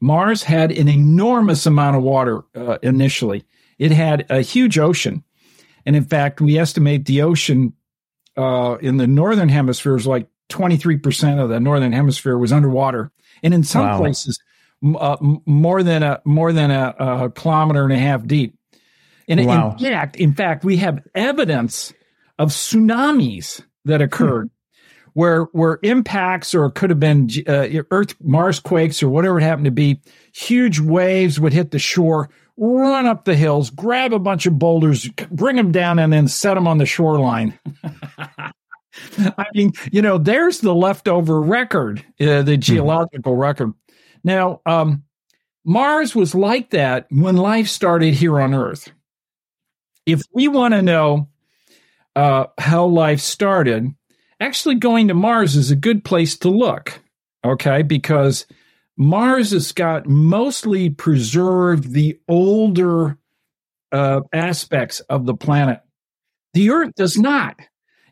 Mars had an enormous amount of water uh, initially. It had a huge ocean, and in fact, we estimate the ocean uh, in the northern hemisphere is like twenty three percent of the northern hemisphere was underwater, and in some Wow. places uh, more than a more than a, a kilometer and a half deep. And Wow. in fact, in fact, we have evidence of tsunamis that occurred where where impacts or could have been uh, Earth Mars quakes or whatever it happened to be. Huge waves would hit the shore, run up the hills, grab a bunch of boulders, bring them down, and then set them on the shoreline. I mean, you know, there's the leftover record, uh, the geological record. Now, um, Mars was like that when life started here on Earth. If we want to know uh, how life started, actually going to Mars is a good place to look. Okay, because Mars has got mostly preserved the older uh, aspects of the planet. The Earth does not,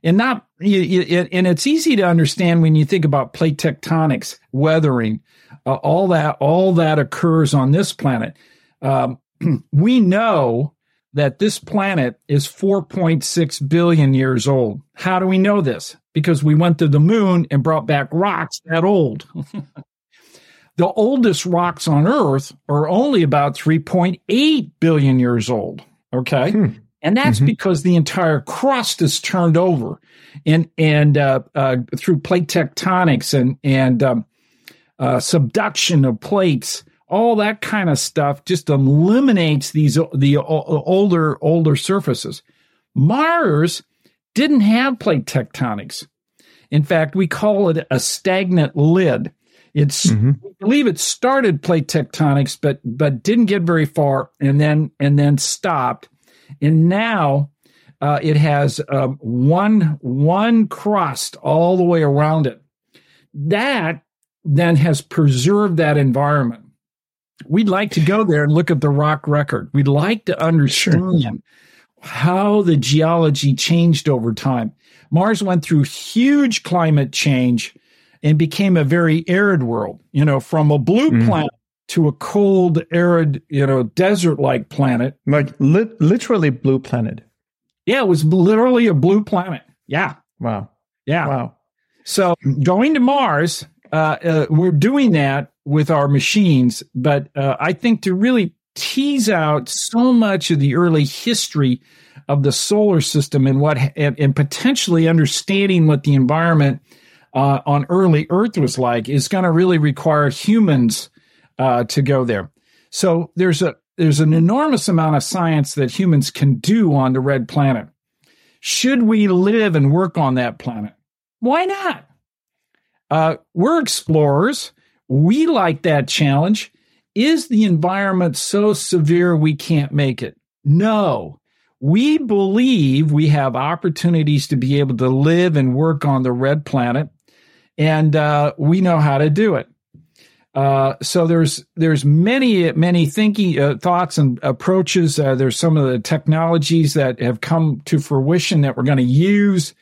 and not. And it's easy to understand when you think about plate tectonics, weathering, uh, all that. All that occurs on this planet. Um, we know that this planet is 4.6 billion years old. How do we know this? Because we went to the moon and brought back rocks that old. the oldest rocks on Earth are only about 3.8 billion years old. Okay. Hmm. And that's Mhm. because the entire crust is turned over and, and, uh, uh, through plate tectonics and, and, um, uh, subduction of plates, all that kind of stuff just eliminates these the older older surfaces. Mars didn't have plate tectonics. In fact, we call it a stagnant lid. It's Mhm. we believe it started plate tectonics, but but didn't get very far, and then and then stopped. And now uh, it has um, one one crust all the way around it. That then has preserved that environment. We'd like to go there and look at the rock record. We'd like to understand how the geology changed over time. Mars went through huge climate change and became a very arid world, you know, from a blue Mhm. planet to a cold, arid, you know, desert like planet. Like lit literally blue planet. Yeah, it was literally a blue planet. Yeah. Wow. Yeah. Wow. So going to Mars uh, uh, we're doing that with our machines, but uh, I think to really tease out so much of the early history of the solar system and what and, and potentially understanding what the environment uh, on early Earth was like is going to really require humans uh, to go there. So there's a there's an enormous amount of science that humans can do on the red planet. Should we live and work on that planet? Why not? Uh, we're explorers. We like that challenge. Is the environment so severe we can't make it? No. We believe we have opportunities to be able to live and work on the red planet, and uh, we know how to do it. Uh, so there's there's many many thinking uh, thoughts and approaches. Uh, there's some of the technologies that have come to fruition that we're going to use,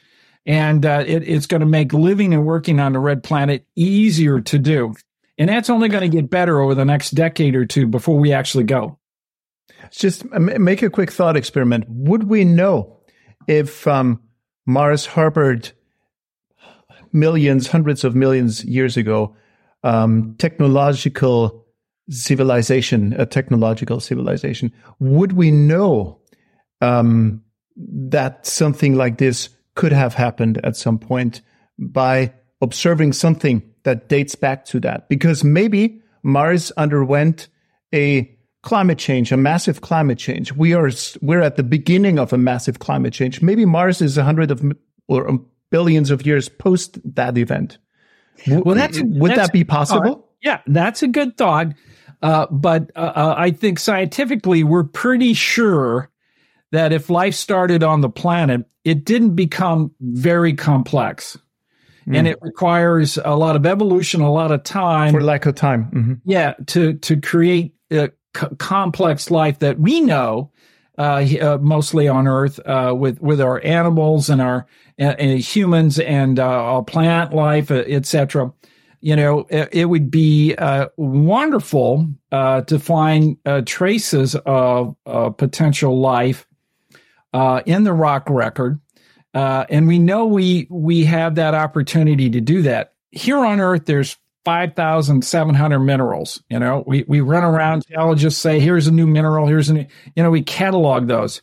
and uh, it, it's going to make living and working on the red planet easier to do. And that's only going to get better over the next decade or two before we actually go. Just make a quick thought experiment. Would we know if um, Mars harbored millions, hundreds of millions years ago, um, technological civilization, a technological civilization? Would we know um, that something like this could have happened at some point by observing something that dates back to that? Because maybe Mars underwent a climate change, a massive climate change. We are we're at the beginning of a massive climate change. Maybe Mars is a hundred of or billions of years post that event. Well, that's would that's, that be possible? Uh, yeah, that's a good thought. Uh, but uh, uh, I think scientifically, we're pretty sure that if life started on the planet, it didn't become very complex. Mm. And it requires a lot of evolution, a lot of time. For lack of time. Mm-hmm. Yeah, to, to create a c- complex life that we know uh, uh, mostly on Earth uh, with with our animals and our uh, humans and uh, our plant life, uh, etc. You know, it, it would be wonderful to find traces of potential life Uh, in the rock record, uh, and we know we we have that opportunity to do that here on Earth. There's 5,700 minerals. You know, we, we run around, geologists say, here's a new mineral, here's a new, you know, we catalog those.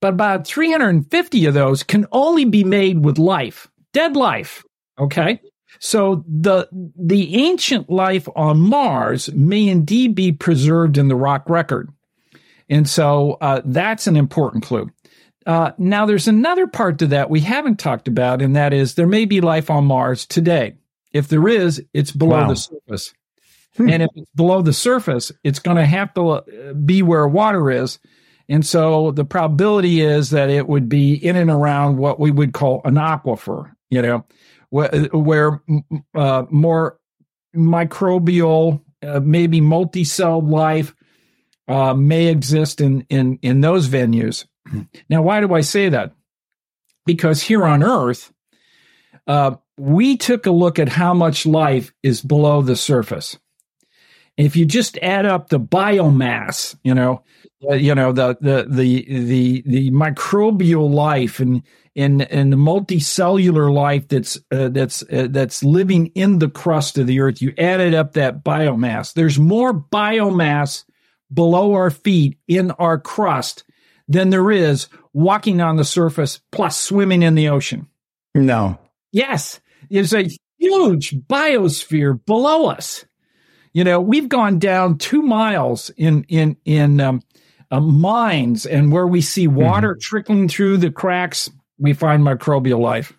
But about 350 of those can only be made with life, dead life. Okay. So the, the ancient life on Mars may indeed be preserved in the rock record. And so uh, that's an important clue. Uh, now, there's another part to that we haven't talked about, and that is there may be life on Mars today. If there is, it's below wow. the surface. Hmm. And if it's below the surface, it's going to have to uh, be where water is. And so the probability is that it would be in and around what we would call an aquifer, you know, where, where uh, more microbial, uh, maybe multi-celled life uh, may exist in, in, in those venues. Now, why do I say that? Because here on Earth, uh, we took a look at how much life is below the surface. If you just add up the biomass, you know, uh, you know the the the the the microbial life and and and the multicellular life that's uh, that's uh, that's living in the crust of the earth, you added up that biomass. There's more biomass below our feet in our crust than there is walking on the surface plus swimming in the ocean. No. Yes. There's a huge biosphere below us. You know, we've gone down two miles in in in um, uh, mines, and where we see water mm-hmm. trickling through the cracks, we find microbial life.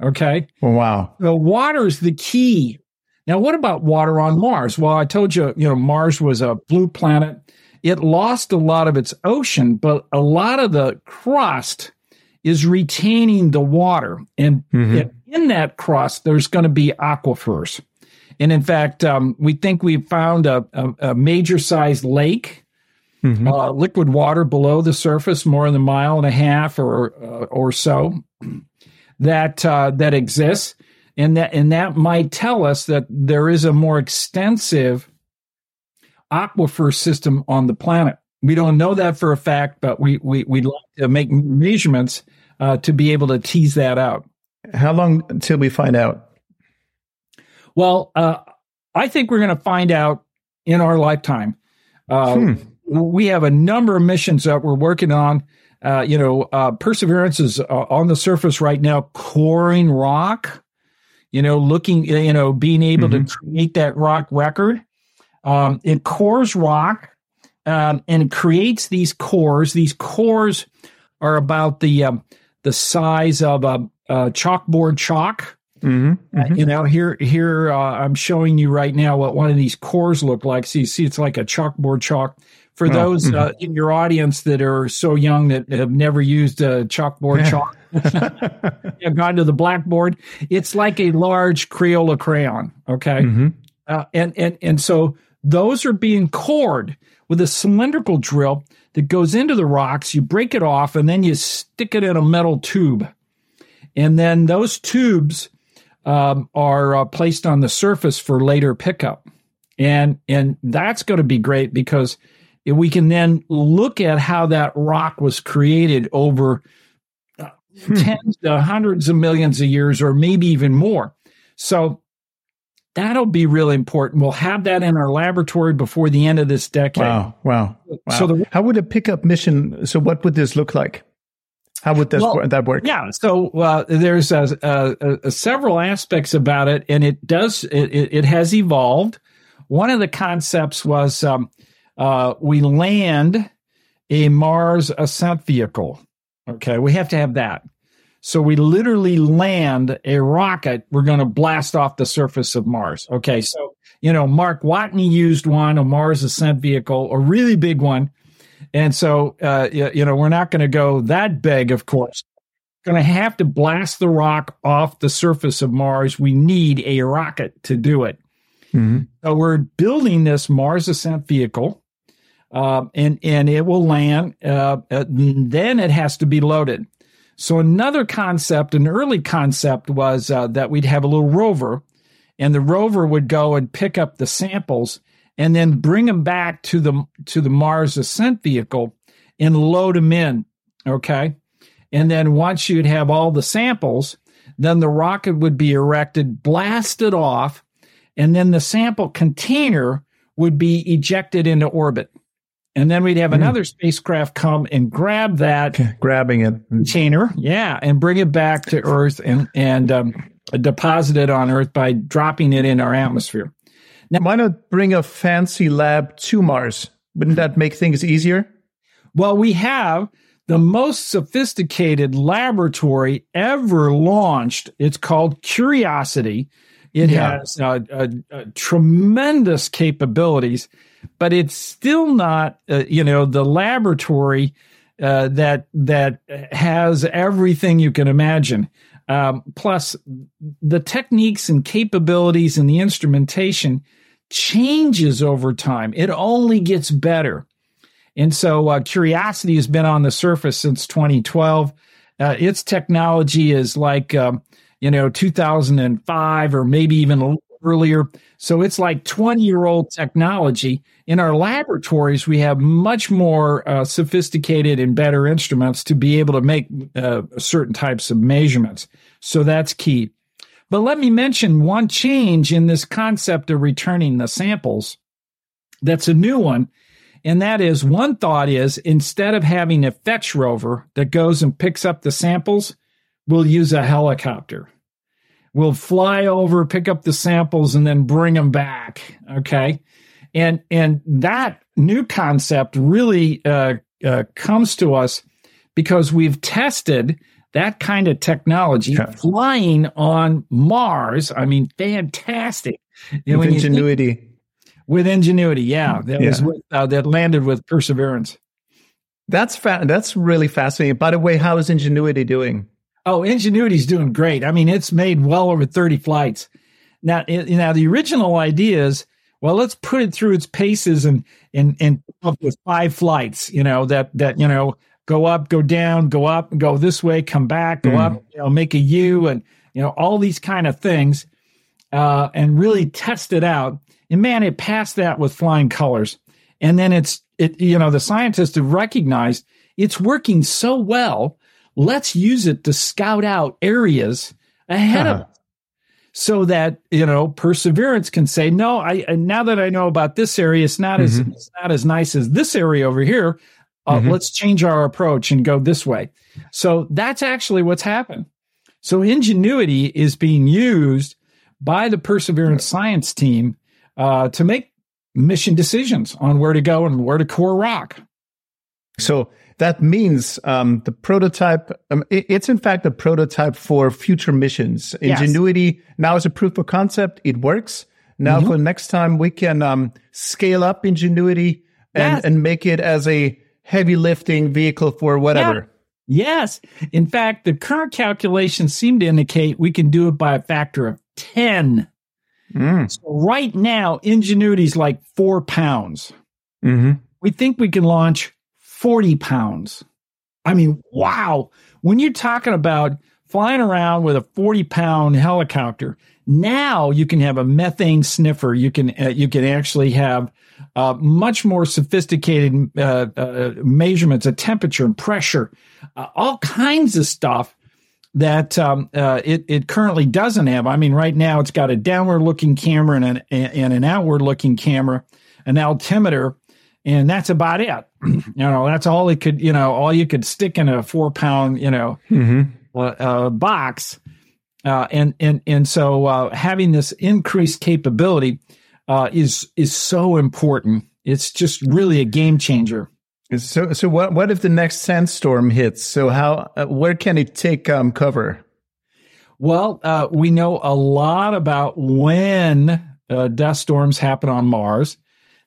Okay. Wow. The water is the key. Now, what about water on Mars? Well, I told you, you know, Mars was a blue planet. It lost a lot of its ocean, but a lot of the crust is retaining the water. And mm-hmm. in that crust, there's going to be aquifers. And in fact, um, we think we've found a, a, a major sized lake, mm-hmm. uh, liquid water below the surface, more than a mile and a half or uh, or so, that uh, that exists, and that and that might tell us that there is a more extensive aquifer system on the planet. We don't know that for a fact, but we we we'd like to make measurements uh, to be able to tease that out. How long until we find out? Well, uh, I think we're going to find out in our lifetime. Uh, hmm. We have a number of missions that we're working on. Uh, you know, uh, Perseverance is uh, on the surface right now, coring rock. You know, looking, you know, being able mm-hmm. to create that rock record. Um, it cores rock um, and it creates these cores. These cores are about the um, the size of a, a chalkboard chalk. Mm-hmm, mm-hmm. Uh, you know, here here uh, I'm showing you right now what one of these cores look like. So you see, it's like a chalkboard chalk. For oh, those mm-hmm. uh, in your audience that are so young that have never used a chalkboard chalk, gone to the blackboard. It's like a large Crayola crayon. Okay, mm-hmm. uh, and and and so those are being cored with a cylindrical drill that goes into the rocks. You break it off and then you stick it in a metal tube. And then those tubes um, are uh, placed on the surface for later pickup. And, and that's going to be great because we can then look at how that rock was created over hmm. tens to hundreds of millions of years or maybe even more. So That'll be really important. We'll have that in our laboratory before the end of this decade. Wow. Wow. wow. So the, how would a pickup mission? So what would this look like? How would this well, that work? Yeah. So uh, there's several aspects about it, and it does it, it, has evolved. One of the concepts was um, uh, we land a Mars ascent vehicle. Okay, we have to have that. So we literally land a rocket. We're going to blast off the surface of Mars. Okay. So, you know, Mark Watney used one, a Mars ascent vehicle, a really big one. And so, uh, you know, we're not going to go that big, of course. Going to have to blast the rock off the surface of Mars. We need a rocket to do it. Mm-hmm. So we're building this Mars ascent vehicle, uh, and and it will land. Uh, then it has to be loaded. So another concept, an early concept was uh, that we'd have a little rover and the rover would go and pick up the samples and then bring them back to the to the Mars ascent vehicle and load them in, okay? And then once you'd have all the samples, then the rocket would be erected, blasted off, and then the sample container would be ejected into orbit and then we'd have mm. another spacecraft come and grab that grabbing it container, yeah, and bring it back to Earth and and um, deposit it on Earth by dropping it in our atmosphere. Now, why not bring a fancy lab to Mars? Wouldn't that make things easier? Well, we have the most sophisticated laboratory ever launched. It's called Curiosity. It yeah. has uh, uh, uh, tremendous capabilities but it's still not, uh, you know, the laboratory uh, that that has everything you can imagine. Um, plus, the techniques and capabilities and the instrumentation changes over time. It only gets better. And so, uh, Curiosity has been on the surface since 2012. Uh, its technology is like, um, you know, 2005 or maybe even earlier. So it's like 20 year old technology. In our laboratories, we have much more uh, sophisticated and better instruments to be able to make uh, certain types of measurements. So that's key. But let me mention one change in this concept of returning the samples. That's a new one. And that is one thought is instead of having a fetch rover that goes and picks up the samples, we'll use a helicopter will fly over, pick up the samples, and then bring them back. Okay, and and that new concept really uh, uh, comes to us because we've tested that kind of technology yeah. flying on Mars. I mean, fantastic. You with ingenuity. Think, with ingenuity, yeah, that yeah. was with, uh, that landed with perseverance. That's fa- that's really fascinating. By the way, how is Ingenuity doing? Oh, Ingenuity's doing great. I mean, it's made well over 30 flights. Now, now the original idea is, well, let's put it through its paces and and and up with five flights. You know that that you know go up, go down, go up, go this way, come back, go mm. up, you know, make a U, and you know all these kind of things, uh, and really test it out. And man, it passed that with flying colors. And then it's it you know the scientists have recognized it's working so well let's use it to scout out areas ahead uh-huh. of us. so that you know perseverance can say no i now that i know about this area it's not mm-hmm. as it's not as nice as this area over here uh, mm-hmm. let's change our approach and go this way so that's actually what's happened so ingenuity is being used by the perseverance science team uh, to make mission decisions on where to go and where to core rock so that means um, the prototype, um, it, it's in fact a prototype for future missions. Ingenuity yes. now is a proof of concept. It works. Now mm-hmm. for next time, we can um, scale up Ingenuity and, yes. and make it as a heavy lifting vehicle for whatever. Yeah. Yes. In fact, the current calculations seem to indicate we can do it by a factor of 10. Mm. So right now, Ingenuity is like four pounds. Mm-hmm. We think we can launch 40 pounds. I mean, wow. When you're talking about flying around with a 40 pound helicopter, now you can have a methane sniffer. You can, uh, you can actually have uh, much more sophisticated uh, uh measurements of temperature and pressure, uh, all kinds of stuff that um, uh, it, it currently doesn't have. I mean, right now it's got a downward looking camera and an, and an outward looking camera, an altimeter, and that's about it. you know, that's all it could, you know, all you could stick in a four pound, you know, mm-hmm. uh, uh, box. Uh, and and and so uh, having this increased capability uh, is is so important. It's just really a game changer. So so what what if the next sandstorm hits? So how uh, where can it take um, cover? Well, we know a lot about when dust storms happen on Mars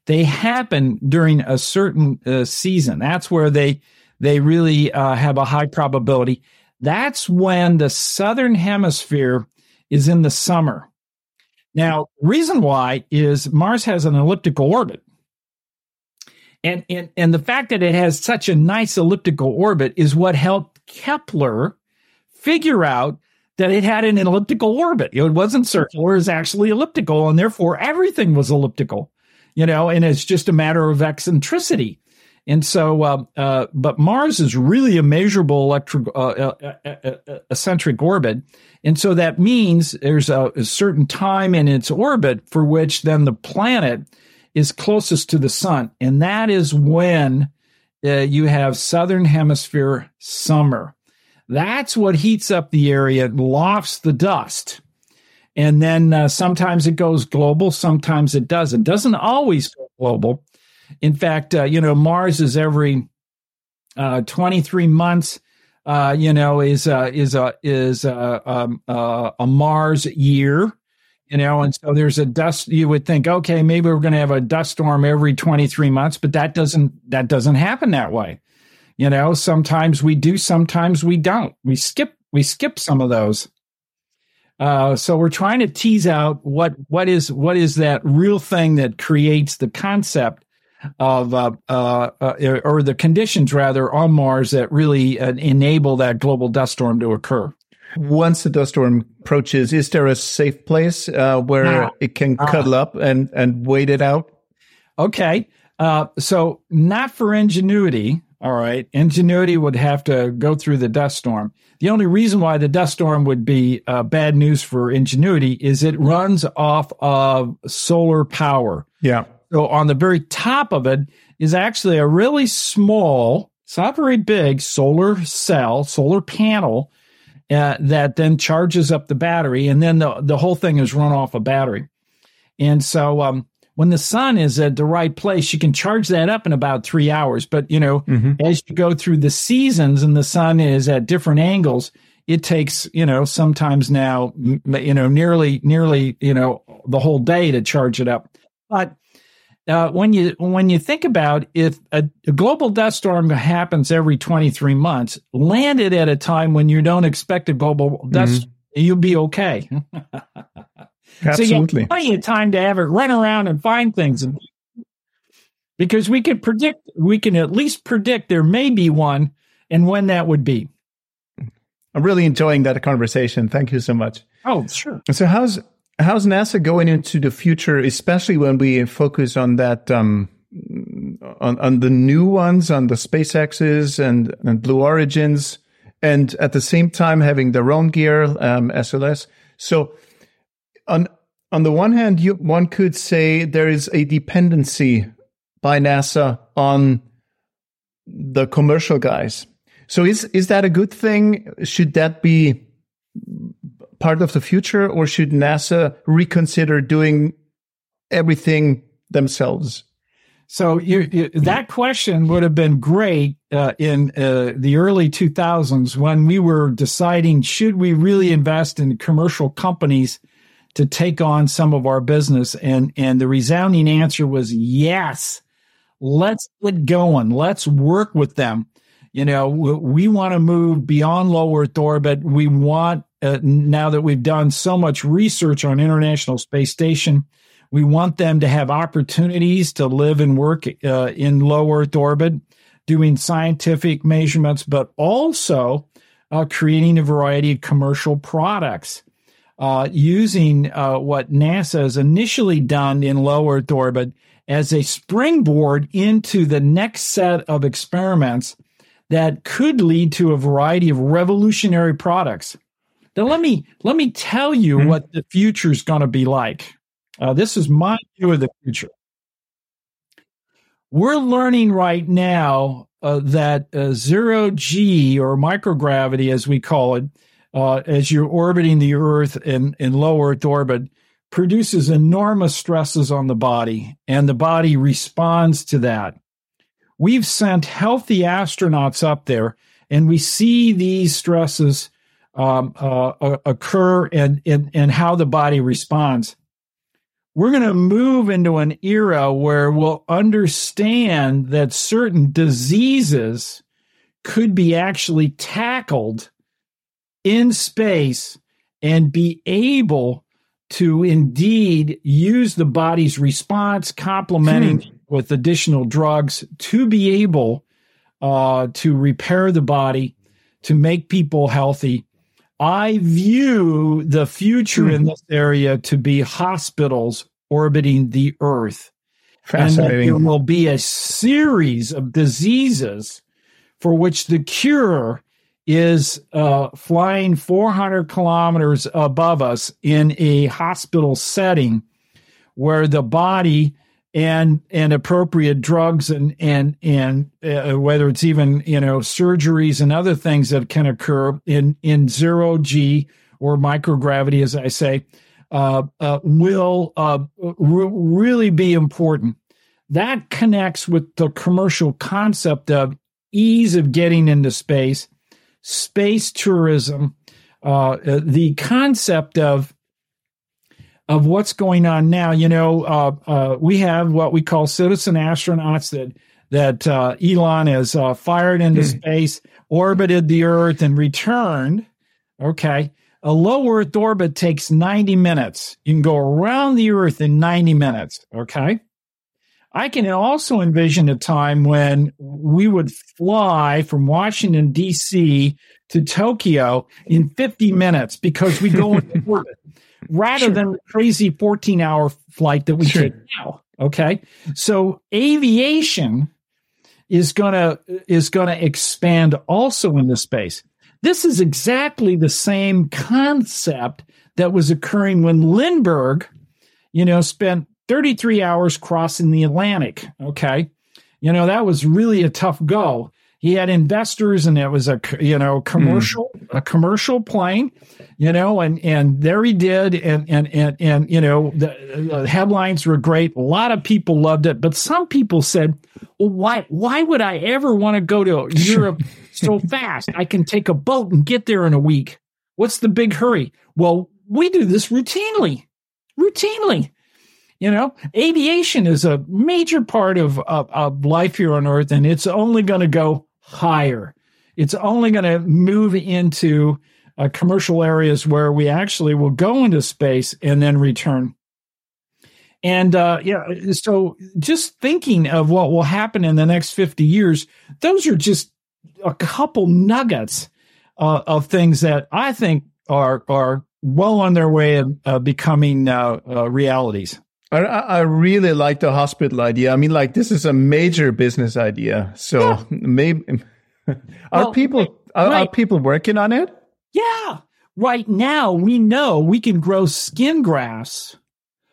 they happen during a certain uh, season. That's where they they really uh, have a high probability. That's when the southern hemisphere is in the summer. Now, reason why is Mars has an elliptical orbit. And, and, and the fact that it has such a nice elliptical orbit is what helped Kepler figure out that it had an elliptical orbit. It wasn't circular, it was actually elliptical, and therefore everything was elliptical you know, and it's just a matter of eccentricity. And so, uh, uh, but Mars is really a measurable electric, uh, uh, uh, uh, eccentric orbit. And so that means there's a, a, certain time in its orbit for which then the planet is closest to the sun. And that is when you have southern hemisphere summer. That's what heats up the area and lofts the dust. And then uh, sometimes it goes global, sometimes it doesn't. Doesn't always go global. In fact, uh, you know, Mars is every uh, 23 months. Uh, you know, is uh, is a is a, um, uh, a Mars year. You know, and so there's a dust. You would think, okay, maybe we're going to have a dust storm every 23 months, but that doesn't that doesn't happen that way. You know, sometimes we do, sometimes we don't. We skip we skip some of those. Uh, so we're trying to tease out what what is what is that real thing that creates the concept of uh, uh, uh or the conditions rather on Mars that really uh, enable that global dust storm to occur. Once the dust storm approaches, is there a safe place uh, where it can cuddle up and and wait it out? Okay, so not for ingenuity. All right. Ingenuity would have to go through the dust storm. The only reason why the dust storm would be uh, bad news for Ingenuity is it runs off of solar power. Yeah. So on the very top of it is actually a really small, it's not very big solar cell, solar panel uh, that then charges up the battery. And then the, the whole thing is run off a battery. And so, um, when the sun is at the right place, you can charge that up in about three hours. But, you know, mm-hmm. as you go through the seasons and the sun is at different angles, it takes, you know, sometimes now, you know, nearly, nearly, you know, the whole day to charge it up. But, uh, when you when you think about if a, a, global dust storm happens every 23 months, landed at a time when you don't expect a global dust, mm-hmm. you'll be okay. Absolutely. So plenty of time to have it run around and find things. And Because we can predict, we can at least predict there may be one and when that would be. I'm really enjoying that conversation. Thank you so much. Oh, sure. So how's how's NASA going into the future, especially when we focus on that um, on on the new ones, on the SpaceXs and, and Blue Origins, and at the same time having their own gear, um, SLS. So on on the one hand, you, one could say there is a dependency by NASA on the commercial guys. So is is that a good thing? Should that be part of the future, or should NASA reconsider doing everything themselves? So you, you, that question would have been great uh, in uh, the early 2000s when we were deciding should we really invest in commercial companies to take on some of our business, and and the resounding answer was yes. Let's get going. Let's work with them. You know, we, want to move beyond low Earth orbit. We want uh, now that we've done so much research on International Space Station we want them to have opportunities to live and work uh, in low Earth orbit, doing scientific measurements, but also uh, creating a variety of commercial products. Uh, using uh, what NASA has initially done in low Earth orbit as a springboard into the next set of experiments that could lead to a variety of revolutionary products. Now, let me let me tell you mm-hmm. what the future is going to be like. Uh, this is my view of the future. We're learning right now uh, that uh, zero G or microgravity, as we call it, uh, as you're orbiting the Earth in, in low Earth orbit, produces enormous stresses on the body, and the body responds to that. We've sent healthy astronauts up there, and we see these stresses um, uh, occur and, and, and how the body responds we're going to move into an era where we'll understand that certain diseases could be actually tackled in space and be able to indeed use the body's response, complementing hmm. with additional drugs to be able uh, to repair the body, to make people healthy, I view the future hmm. in this area to be hospitals orbiting the Earth. Fascinating. And there will be a series of diseases for which the cure is uh, flying 400 kilometers above us in a hospital setting where the body and and appropriate drugs and and and uh, whether it's even you know surgeries and other things that can occur in in zero g or microgravity as i say uh, uh, will uh, really be important. That connects with the commercial concept of ease of getting into space space tourism uh, the concept of of what's going on now. You know, uh, uh, we have what we call citizen astronauts that that uh, Elon has uh, fired into mm. space, orbited the Earth, and returned. Okay. A low Earth orbit takes 90 minutes. You can go around the Earth in 90 minutes. Okay. I can also envision a time when we would fly from Washington, D.C. to Tokyo in 50 minutes because we go into orbit rather sure. than the crazy 14 hour flight that we sure. take now. Okay. So aviation is gonna is gonna expand also into space. This is exactly the same concept that was occurring when Lindbergh, you know, spent 33 hours crossing the Atlantic. Okay. You know, that was really a tough go he had investors and it was a you know commercial mm. a commercial plane you know and and there he did and and and, and you know the, the, headlines were great a lot of people loved it but some people said well why why would i ever want to go to europe so fast i can take a boat and get there in a week what's the big hurry well we do this routinely routinely you know, aviation is a major part of, of, of life here on Earth, and it's only going to go higher. It's only going to move into uh, commercial areas where we actually will go into space and then return. And uh, yeah, so just thinking of what will happen in the next 50 years, those are just a couple nuggets uh, of things that I think are are well on their way of uh, becoming uh, realities. I, I really like the hospital idea. I mean, like this is a major business idea. So yeah. maybe are well, people are, right. are, people working on it? Yeah. right now we know we can grow skin grafts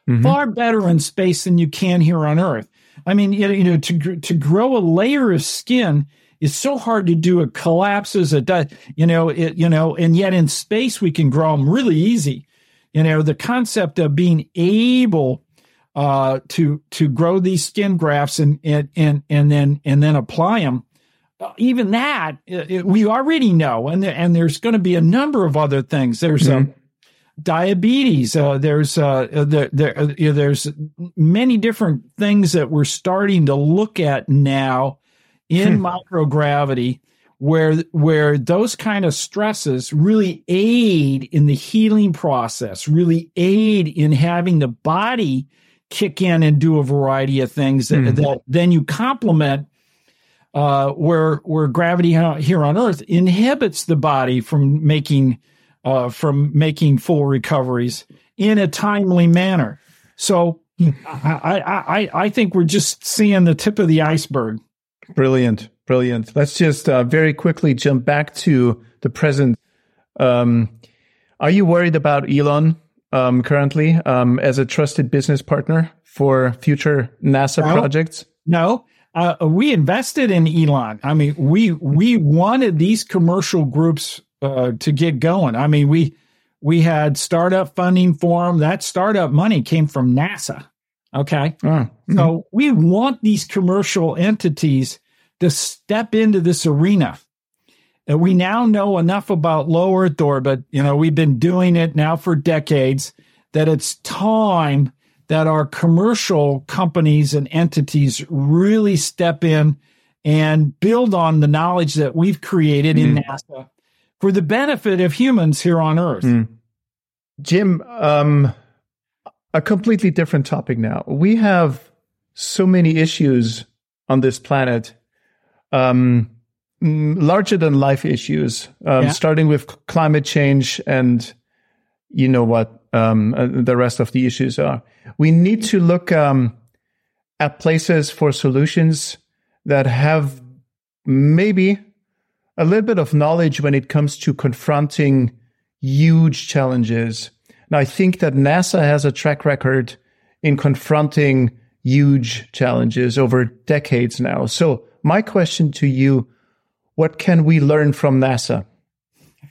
mm-hmm. far better in space than you can here on Earth. I mean, you know, to to grow a layer of skin is so hard to do. It collapses. It does, you know, it, you know, and yet in space we can grow them really easy. You know, the concept of being able uh, to to grow these skin grafts and and and and then and then apply them. Uh, even that it, we already know, and and there's going to be a number of other things. There's um, mm-hmm. diabetes. Uh, there's uh, there, there uh, there's many different things that we're starting to look at now in hmm. microgravity where where those kind of stresses really aid in the healing process, really aid in having the body kick in and do a variety of things that, mm. that then you complement uh, where where gravity here on Earth inhibits the body from making uh, from making full recoveries in a timely manner. So I, I I think we're just seeing the tip of the iceberg. Brilliant, brilliant. Let's just uh, very quickly jump back to the present. Um, are you worried about Elon um, currently um, as a trusted business partner for future NASA no, projects? No. Uh, we invested in Elon. I mean, we we wanted these commercial groups uh, to get going. I mean, we we had startup funding for them. That startup money came from NASA. Okay, mm-hmm. so we want these commercial entities to step into this arena and we now know enough about low Earth orbit. You know, we've been doing it now for decades that it's time that our commercial companies and entities really step in and build on the knowledge that we've created mm. in NASA for the benefit of humans here on Earth. Mm. Jim, um, a completely different topic now. We have so many issues on this planet. Um, larger than life issues, um, yeah. starting with climate change and you know what um, uh, the rest of the issues are. We need to look um, at places for solutions that have maybe a little bit of knowledge when it comes to confronting huge challenges. Now, I think that NASA has a track record in confronting huge challenges over decades now. So, my question to you what can we learn from NASA?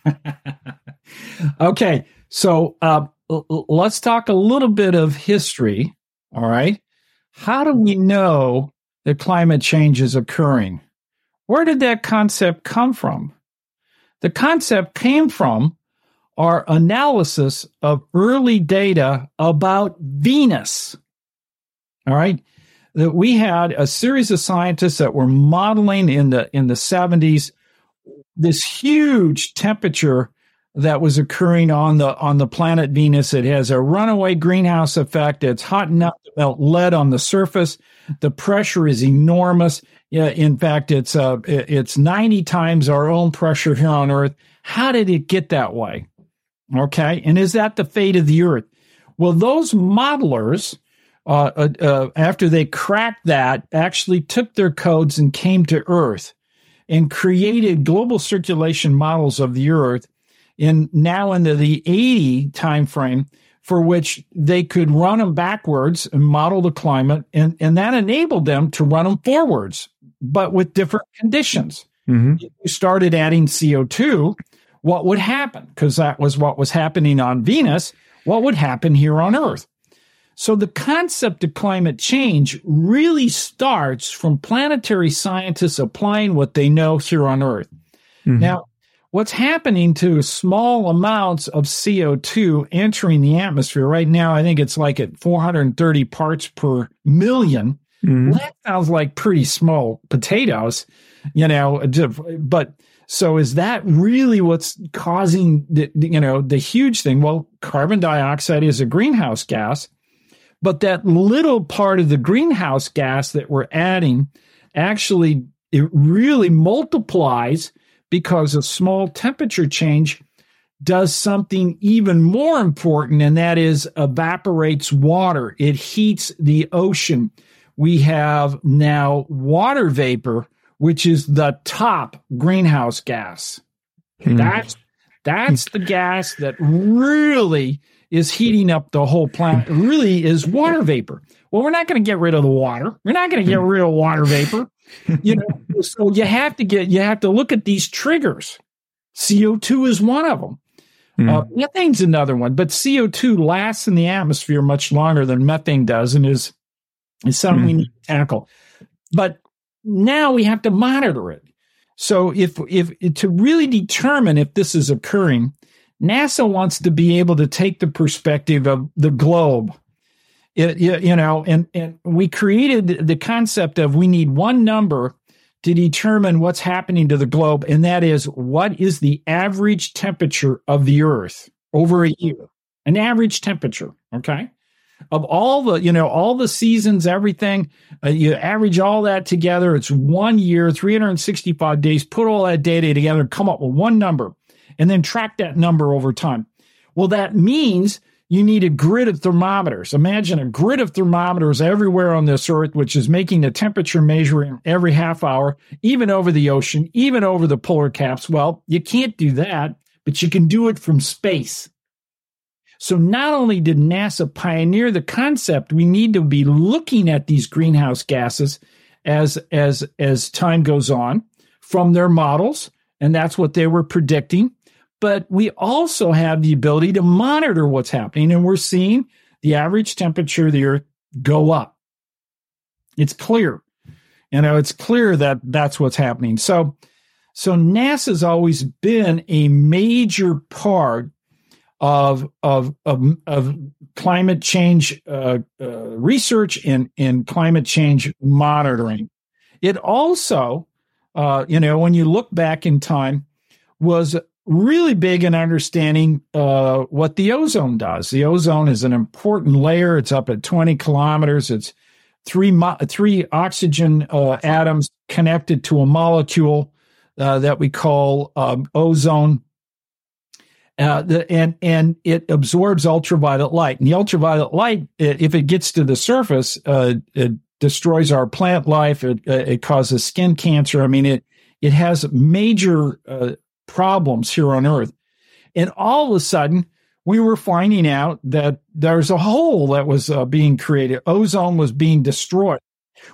okay, so uh, l- let's talk a little bit of history. All right. How do we know that climate change is occurring? Where did that concept come from? The concept came from our analysis of early data about Venus. All right that we had a series of scientists that were modeling in the in the 70s this huge temperature that was occurring on the on the planet Venus. It has a runaway greenhouse effect. It's hot enough to melt lead on the surface. The pressure is enormous. Yeah, in fact, it's uh, it's 90 times our own pressure here on Earth. How did it get that way? Okay, and is that the fate of the Earth? Well, those modelers uh, uh, uh, after they cracked that, actually took their codes and came to Earth and created global circulation models of the Earth in now into the 80 timeframe for which they could run them backwards and model the climate and, and that enabled them to run them forwards but with different conditions. Mm-hmm. if you started adding co2 what would happen? Because that was what was happening on venus. What would happen here on earth so the concept of climate change really starts from planetary scientists applying what they know here on Earth. Mm-hmm. Now, what's happening to small amounts of CO2 entering the atmosphere right now, I think it's like at 430 parts per 1000000 mm-hmm. that sounds like pretty small potatoes, you know, but so is that really what's causing the, you know, the huge thing? Well, carbon dioxide is a greenhouse gas but that little part of the greenhouse gas that we're adding actually it really multiplies because a small temperature change does something even more important, and that is evaporates water. It heats the ocean. We have now water vapor, which is the top greenhouse gas. Hmm. That's That's the gas that really is heating up the whole planet. Really is water vapor. Well, we're not going to get rid of the water. We're not going to get rid of water vapor. You know, so you have to get you have to look at these triggers. CO2 is one of them. Mm. Uh, methane's another one, but CO2 lasts in the atmosphere much longer than methane does and is, is something mm. we hmm. need to tackle. But now we have to monitor it. So if, if to really determine if this is occurring, NASA wants to be able to take the perspective of the globe. It, you know, and, and we created the concept of we need one number to determine what's happening to the globe, and that is what is the average temperature of the Earth over a year? An average temperature, okay? Of all the, you know, all the seasons, everything, uh, you average all that together, it's one year, 365 days, put all that data together, come up with one number, and then track that number over time. Well, that means you need a grid of thermometers. Imagine a grid of thermometers everywhere on this earth, which is making the temperature measuring every half hour, even over the ocean, even over the polar caps. Well, you can't do that, but you can do it from space. So not only did NASA pioneer the concept, we need to be looking at these greenhouse gases as, as, as time goes on from their models. And that's what they were predicting but we also have the ability to monitor what's happening. And we're seeing the average temperature of the earth go up. It's clear. You know, it's clear that that's what's happening. So, so NASA's always been a major part of of of, of climate change uh, uh, research and and climate change monitoring. It also, uh, you know, when you look back in time, was really big in understanding uh, what the ozone does. The ozone is an important layer. It's up at 20 kilometers. It's three mo- three oxygen uh, atoms connected to a molecule uh, that we call um, ozone. Uh, the, and and it absorbs ultraviolet light. And the ultraviolet light, if it gets to the surface, uh, it destroys our plant life. It, uh, it causes skin cancer. I mean, it it has major problems here on Earth. And all of a sudden, we were finding out that there's a hole that was uh, being created. Ozone was being destroyed.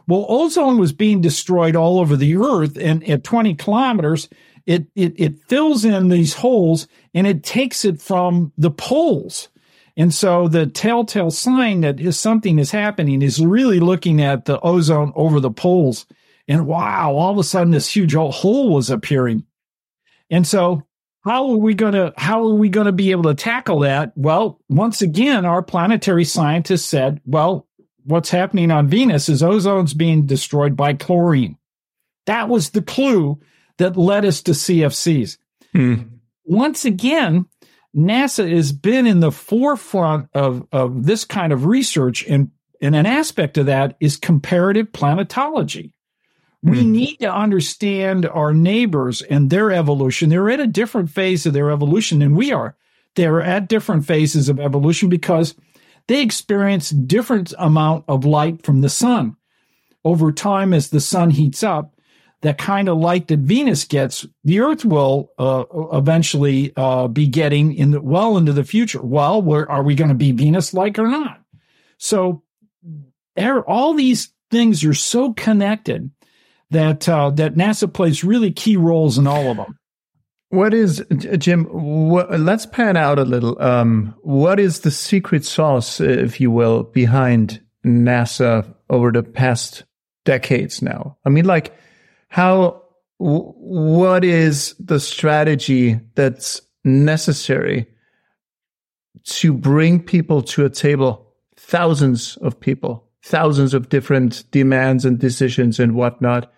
Well, ozone was being destroyed all over the Earth, and at 20 kilometers, it, it, it fills in these holes and it takes it from the poles. And so the telltale sign that is something is happening is really looking at the ozone over the poles. And wow, all of a sudden this huge hole was appearing. And so how are we going to how are we going to be able to tackle that? Well, once again, our planetary scientists said, well, what's happening on Venus is ozone's being destroyed by chlorine. That was the clue that led us to CFCs. Hmm. Once again, NASA has been in the forefront of, of this kind of research, and, and an aspect of that is comparative planetology. We hmm. need to understand our neighbors and their evolution. They're at a different phase of their evolution than we are. They're at different phases of evolution because they experience different amount of light from the sun. Over time, as the sun heats up, that kind of light that Venus gets, the Earth will uh, eventually uh, be getting in the, well into the future. Well, where, are we going to be Venus-like or not? So, all these things are so connected that uh, that NASA plays really key roles in all of them. What is Jim? What, let's pan out a little. Um, what is the secret sauce, if you will, behind NASA over the past decades now? I mean, like how? what is the strategy that's necessary to bring people to a table? Thousands of people, thousands of different demands and decisions and whatnot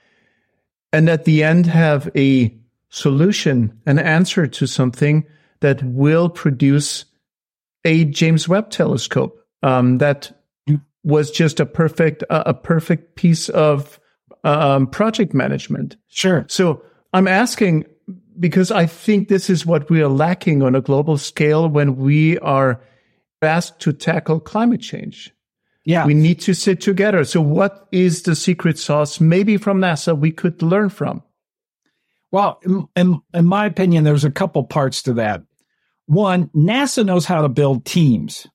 and at the end have a solution, an answer to something that will produce a James Webb telescope um, that was just a perfect uh, a perfect piece of um, project management. Sure. So I'm asking because I think this is what we are lacking on a global scale when we are asked to tackle climate change. Yeah. We need to sit together. So what is the secret sauce maybe from NASA we could learn from? Well, in, in, my opinion, there's a couple parts to that. One, NASA knows how to build teams.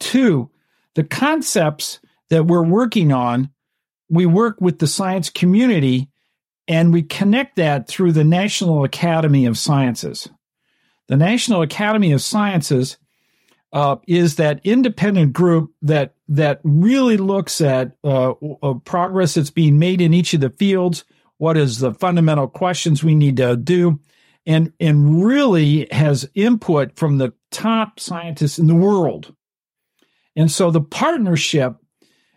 Two, the concepts that we're working on, we work with the science community and we connect that through the National Academy of Sciences. The National Academy of Sciences uh, is that independent group that that really looks at uh, progress that's being made in each of the fields. What is the fundamental questions we need to do, and and really has input from the top scientists in the world. And so the partnership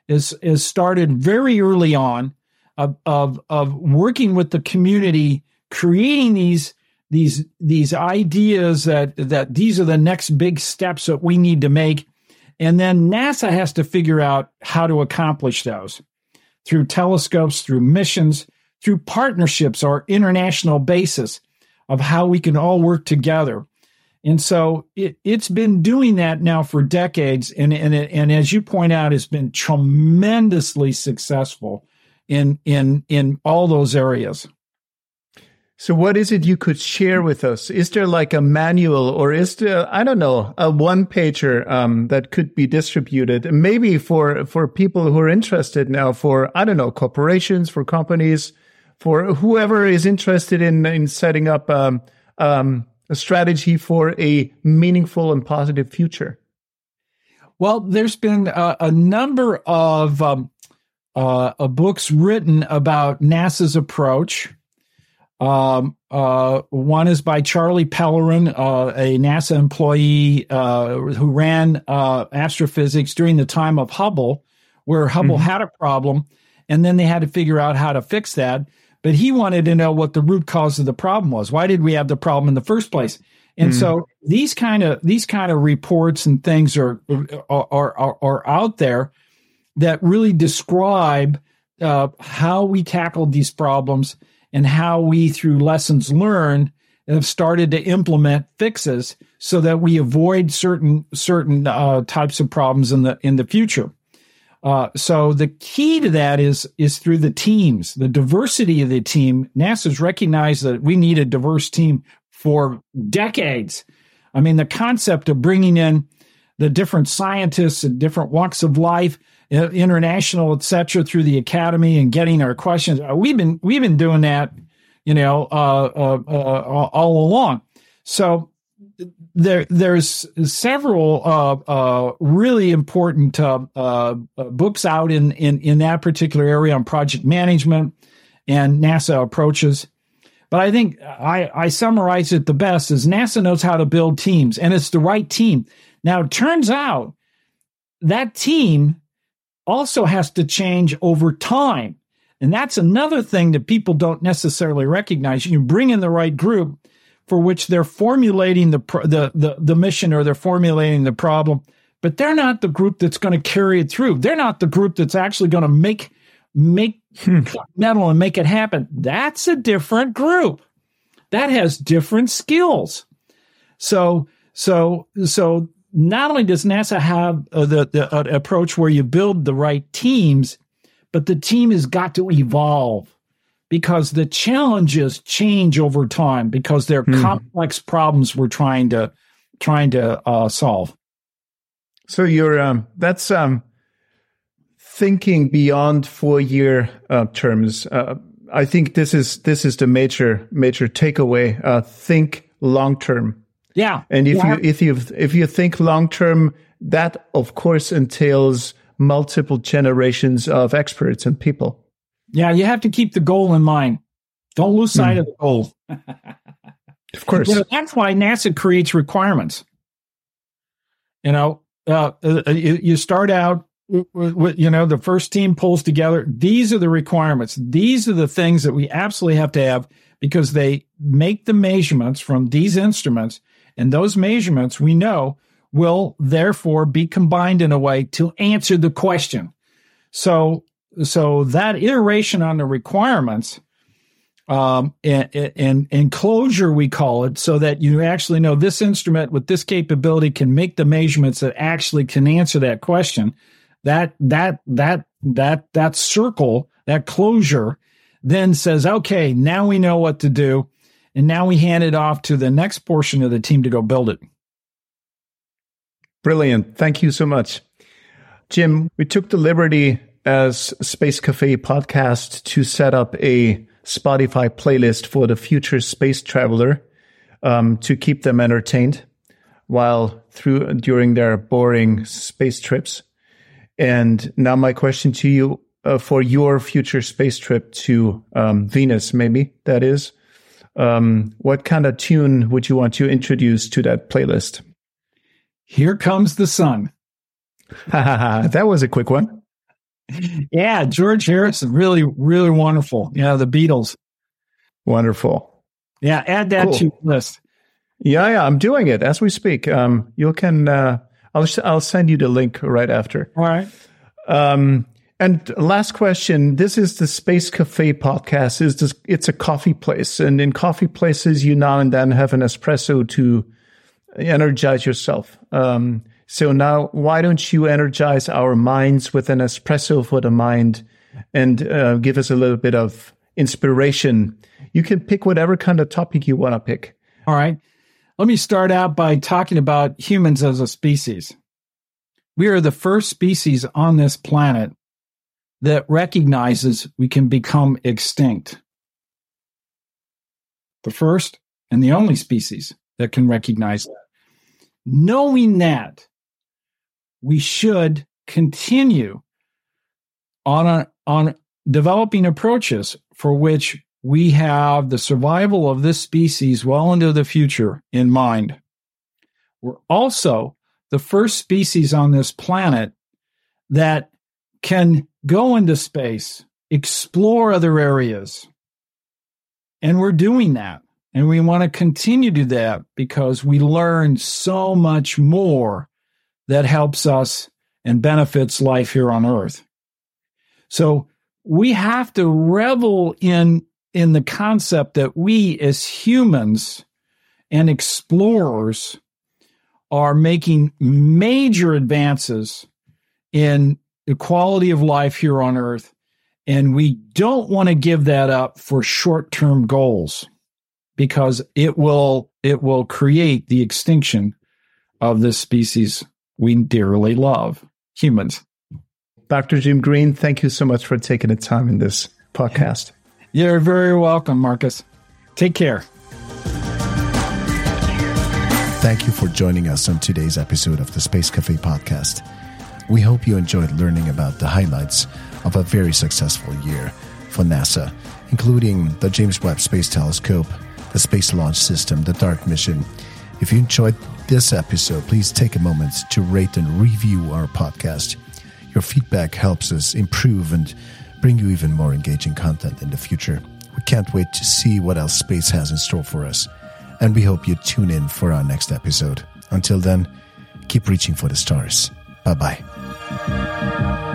is is started very early on of of, of working with the community, creating these these these ideas that that these are the next big steps that we need to make. And then NASA has to figure out how to accomplish those through telescopes through missions through partnerships or international basis of how we can all work together. And so it, has been doing that now for decades. And and, and as you point out it's been tremendously successful in in in all those areas so, what is it you could share with us? Is there like a manual, or is there, I don't know, a one pager um, that could be distributed? Maybe for for people who are interested now, for I don't know, corporations, for companies, for whoever is interested in in setting up um, um, a strategy for a meaningful and positive future. Well, there's been a, a number of um, uh, books written about NASA's approach um, uh, one is by Charlie Pellerin, uh, a NASA employee uh, who ran uh, astrophysics during the time of Hubble, where Hubble mm-hmm. had a problem, and then they had to figure out how to fix that. But he wanted to know what the root cause of the problem was. Why did we have the problem in the first place? And mm-hmm. so these kind of these kind of reports and things are are are, are out there that really describe uh, how we tackled these problems and how we, through lessons learned, have started to implement fixes so that we avoid certain certain uh, types of problems in the in the future. Uh, so the key to that is is through the teams, the diversity of the team. NASA's recognized that we need a diverse team for decades. I mean, the concept of bringing in the different scientists and different walks of life international, et cetera, through the academy and getting our questions. Uh, we've been we've been doing that, you know, uh, uh, uh, all along. So there there's several uh, uh, really important books out in, in in that particular area on project management and NASA approaches. But I think I, I summarize it the best is NASA knows how to build teams, and it's the right team. Now, it turns out that team also has to change over time. And that's another thing that people don't necessarily recognize. You bring in the right group for which they're formulating the, the, the, the mission or they're formulating the problem, but they're not the group that's going to carry it through. They're not the group that's actually going to make, make hmm. metal and make it happen. That's a different group that has different skills. So, so, so not only does NASA have uh, the, the uh, approach where you build the right teams, but the team has got to evolve because the challenges change over time because they're mm. complex problems we're trying to trying to uh, solve. So you're um, that's um, thinking beyond four year uh, terms. Uh, I think this is this is the major major takeaway. Uh, think long term yeah. And if yeah. you if you if you think long term, that of course entails multiple generations of experts and people. Yeah, you have to keep the goal in mind. Don't lose sight mm. of the goal. of course. You know, that's why NASA creates requirements. You know, uh, uh, you, you start out with, you know, the first team pulls together. These are the requirements. These are the things that we absolutely have to have because they make the measurements from these instruments and those measurements we know will therefore be combined in a way to answer the question. So, so that iteration on the requirements, um, and, and, and closure, we call it, so that you actually know this instrument with this capability can make the measurements that actually can answer that question. That, that, that, that, that circle, that closure, then says, okay, now we know what to do. And now we hand it off to the next portion of the team to go build it. Brilliant. Thank you so much. Jim, we took the liberty as Space Cafe podcast to set up a Spotify playlist for the future space traveler um, to keep them entertained while through during their boring space trips. And now my question to you uh, for your future space trip to um, Venus, maybe that is, um, what kind of tune would you want to introduce to that playlist? Here comes the sun. that was a quick one. Yeah, George Harrison, really, really wonderful. Yeah, the Beatles. Wonderful. Yeah, add that cool. to your list. Yeah, yeah, I'm doing it as we speak. Um, you can. Uh, I'll I'll send you the link right after. All right. Um, and last question. This is the Space Cafe podcast. Is this? It's a coffee place, and in coffee places, you now and then have an espresso to energize yourself. Um, so now, why don't you energize our minds with an espresso for the mind, and uh, give us a little bit of inspiration? You can pick whatever kind of topic you want to pick. All right. Let me start out by talking about humans as a species. We are the first species on this planet that recognizes we can become extinct. The first and the only species that can recognize that. Knowing that, we should continue on a, on developing approaches for which we have the survival of this species well into the future in mind. We're also the first species on this planet that can go into space, explore other areas. And we're doing that. And we want to continue to do that because we learn so much more that helps us and benefits life here on earth. So we have to revel in in the concept that we as humans and explorers are making major advances in the quality of life here on earth. And we don't want to give that up for short term goals because it will, it will create the extinction of this species we dearly love, humans. Dr. Jim Green, thank you so much for taking the time in this podcast. You're very welcome, Marcus. Take care. Thank you for joining us on today's episode of the Space Cafe podcast. We hope you enjoyed learning about the highlights of a very successful year for NASA, including the James Webb Space Telescope, the Space Launch System, the DART mission. If you enjoyed this episode, please take a moment to rate and review our podcast. Your feedback helps us improve and bring you even more engaging content in the future. We can't wait to see what else space has in store for us, and we hope you tune in for our next episode. Until then, keep reaching for the stars. Bye bye. Música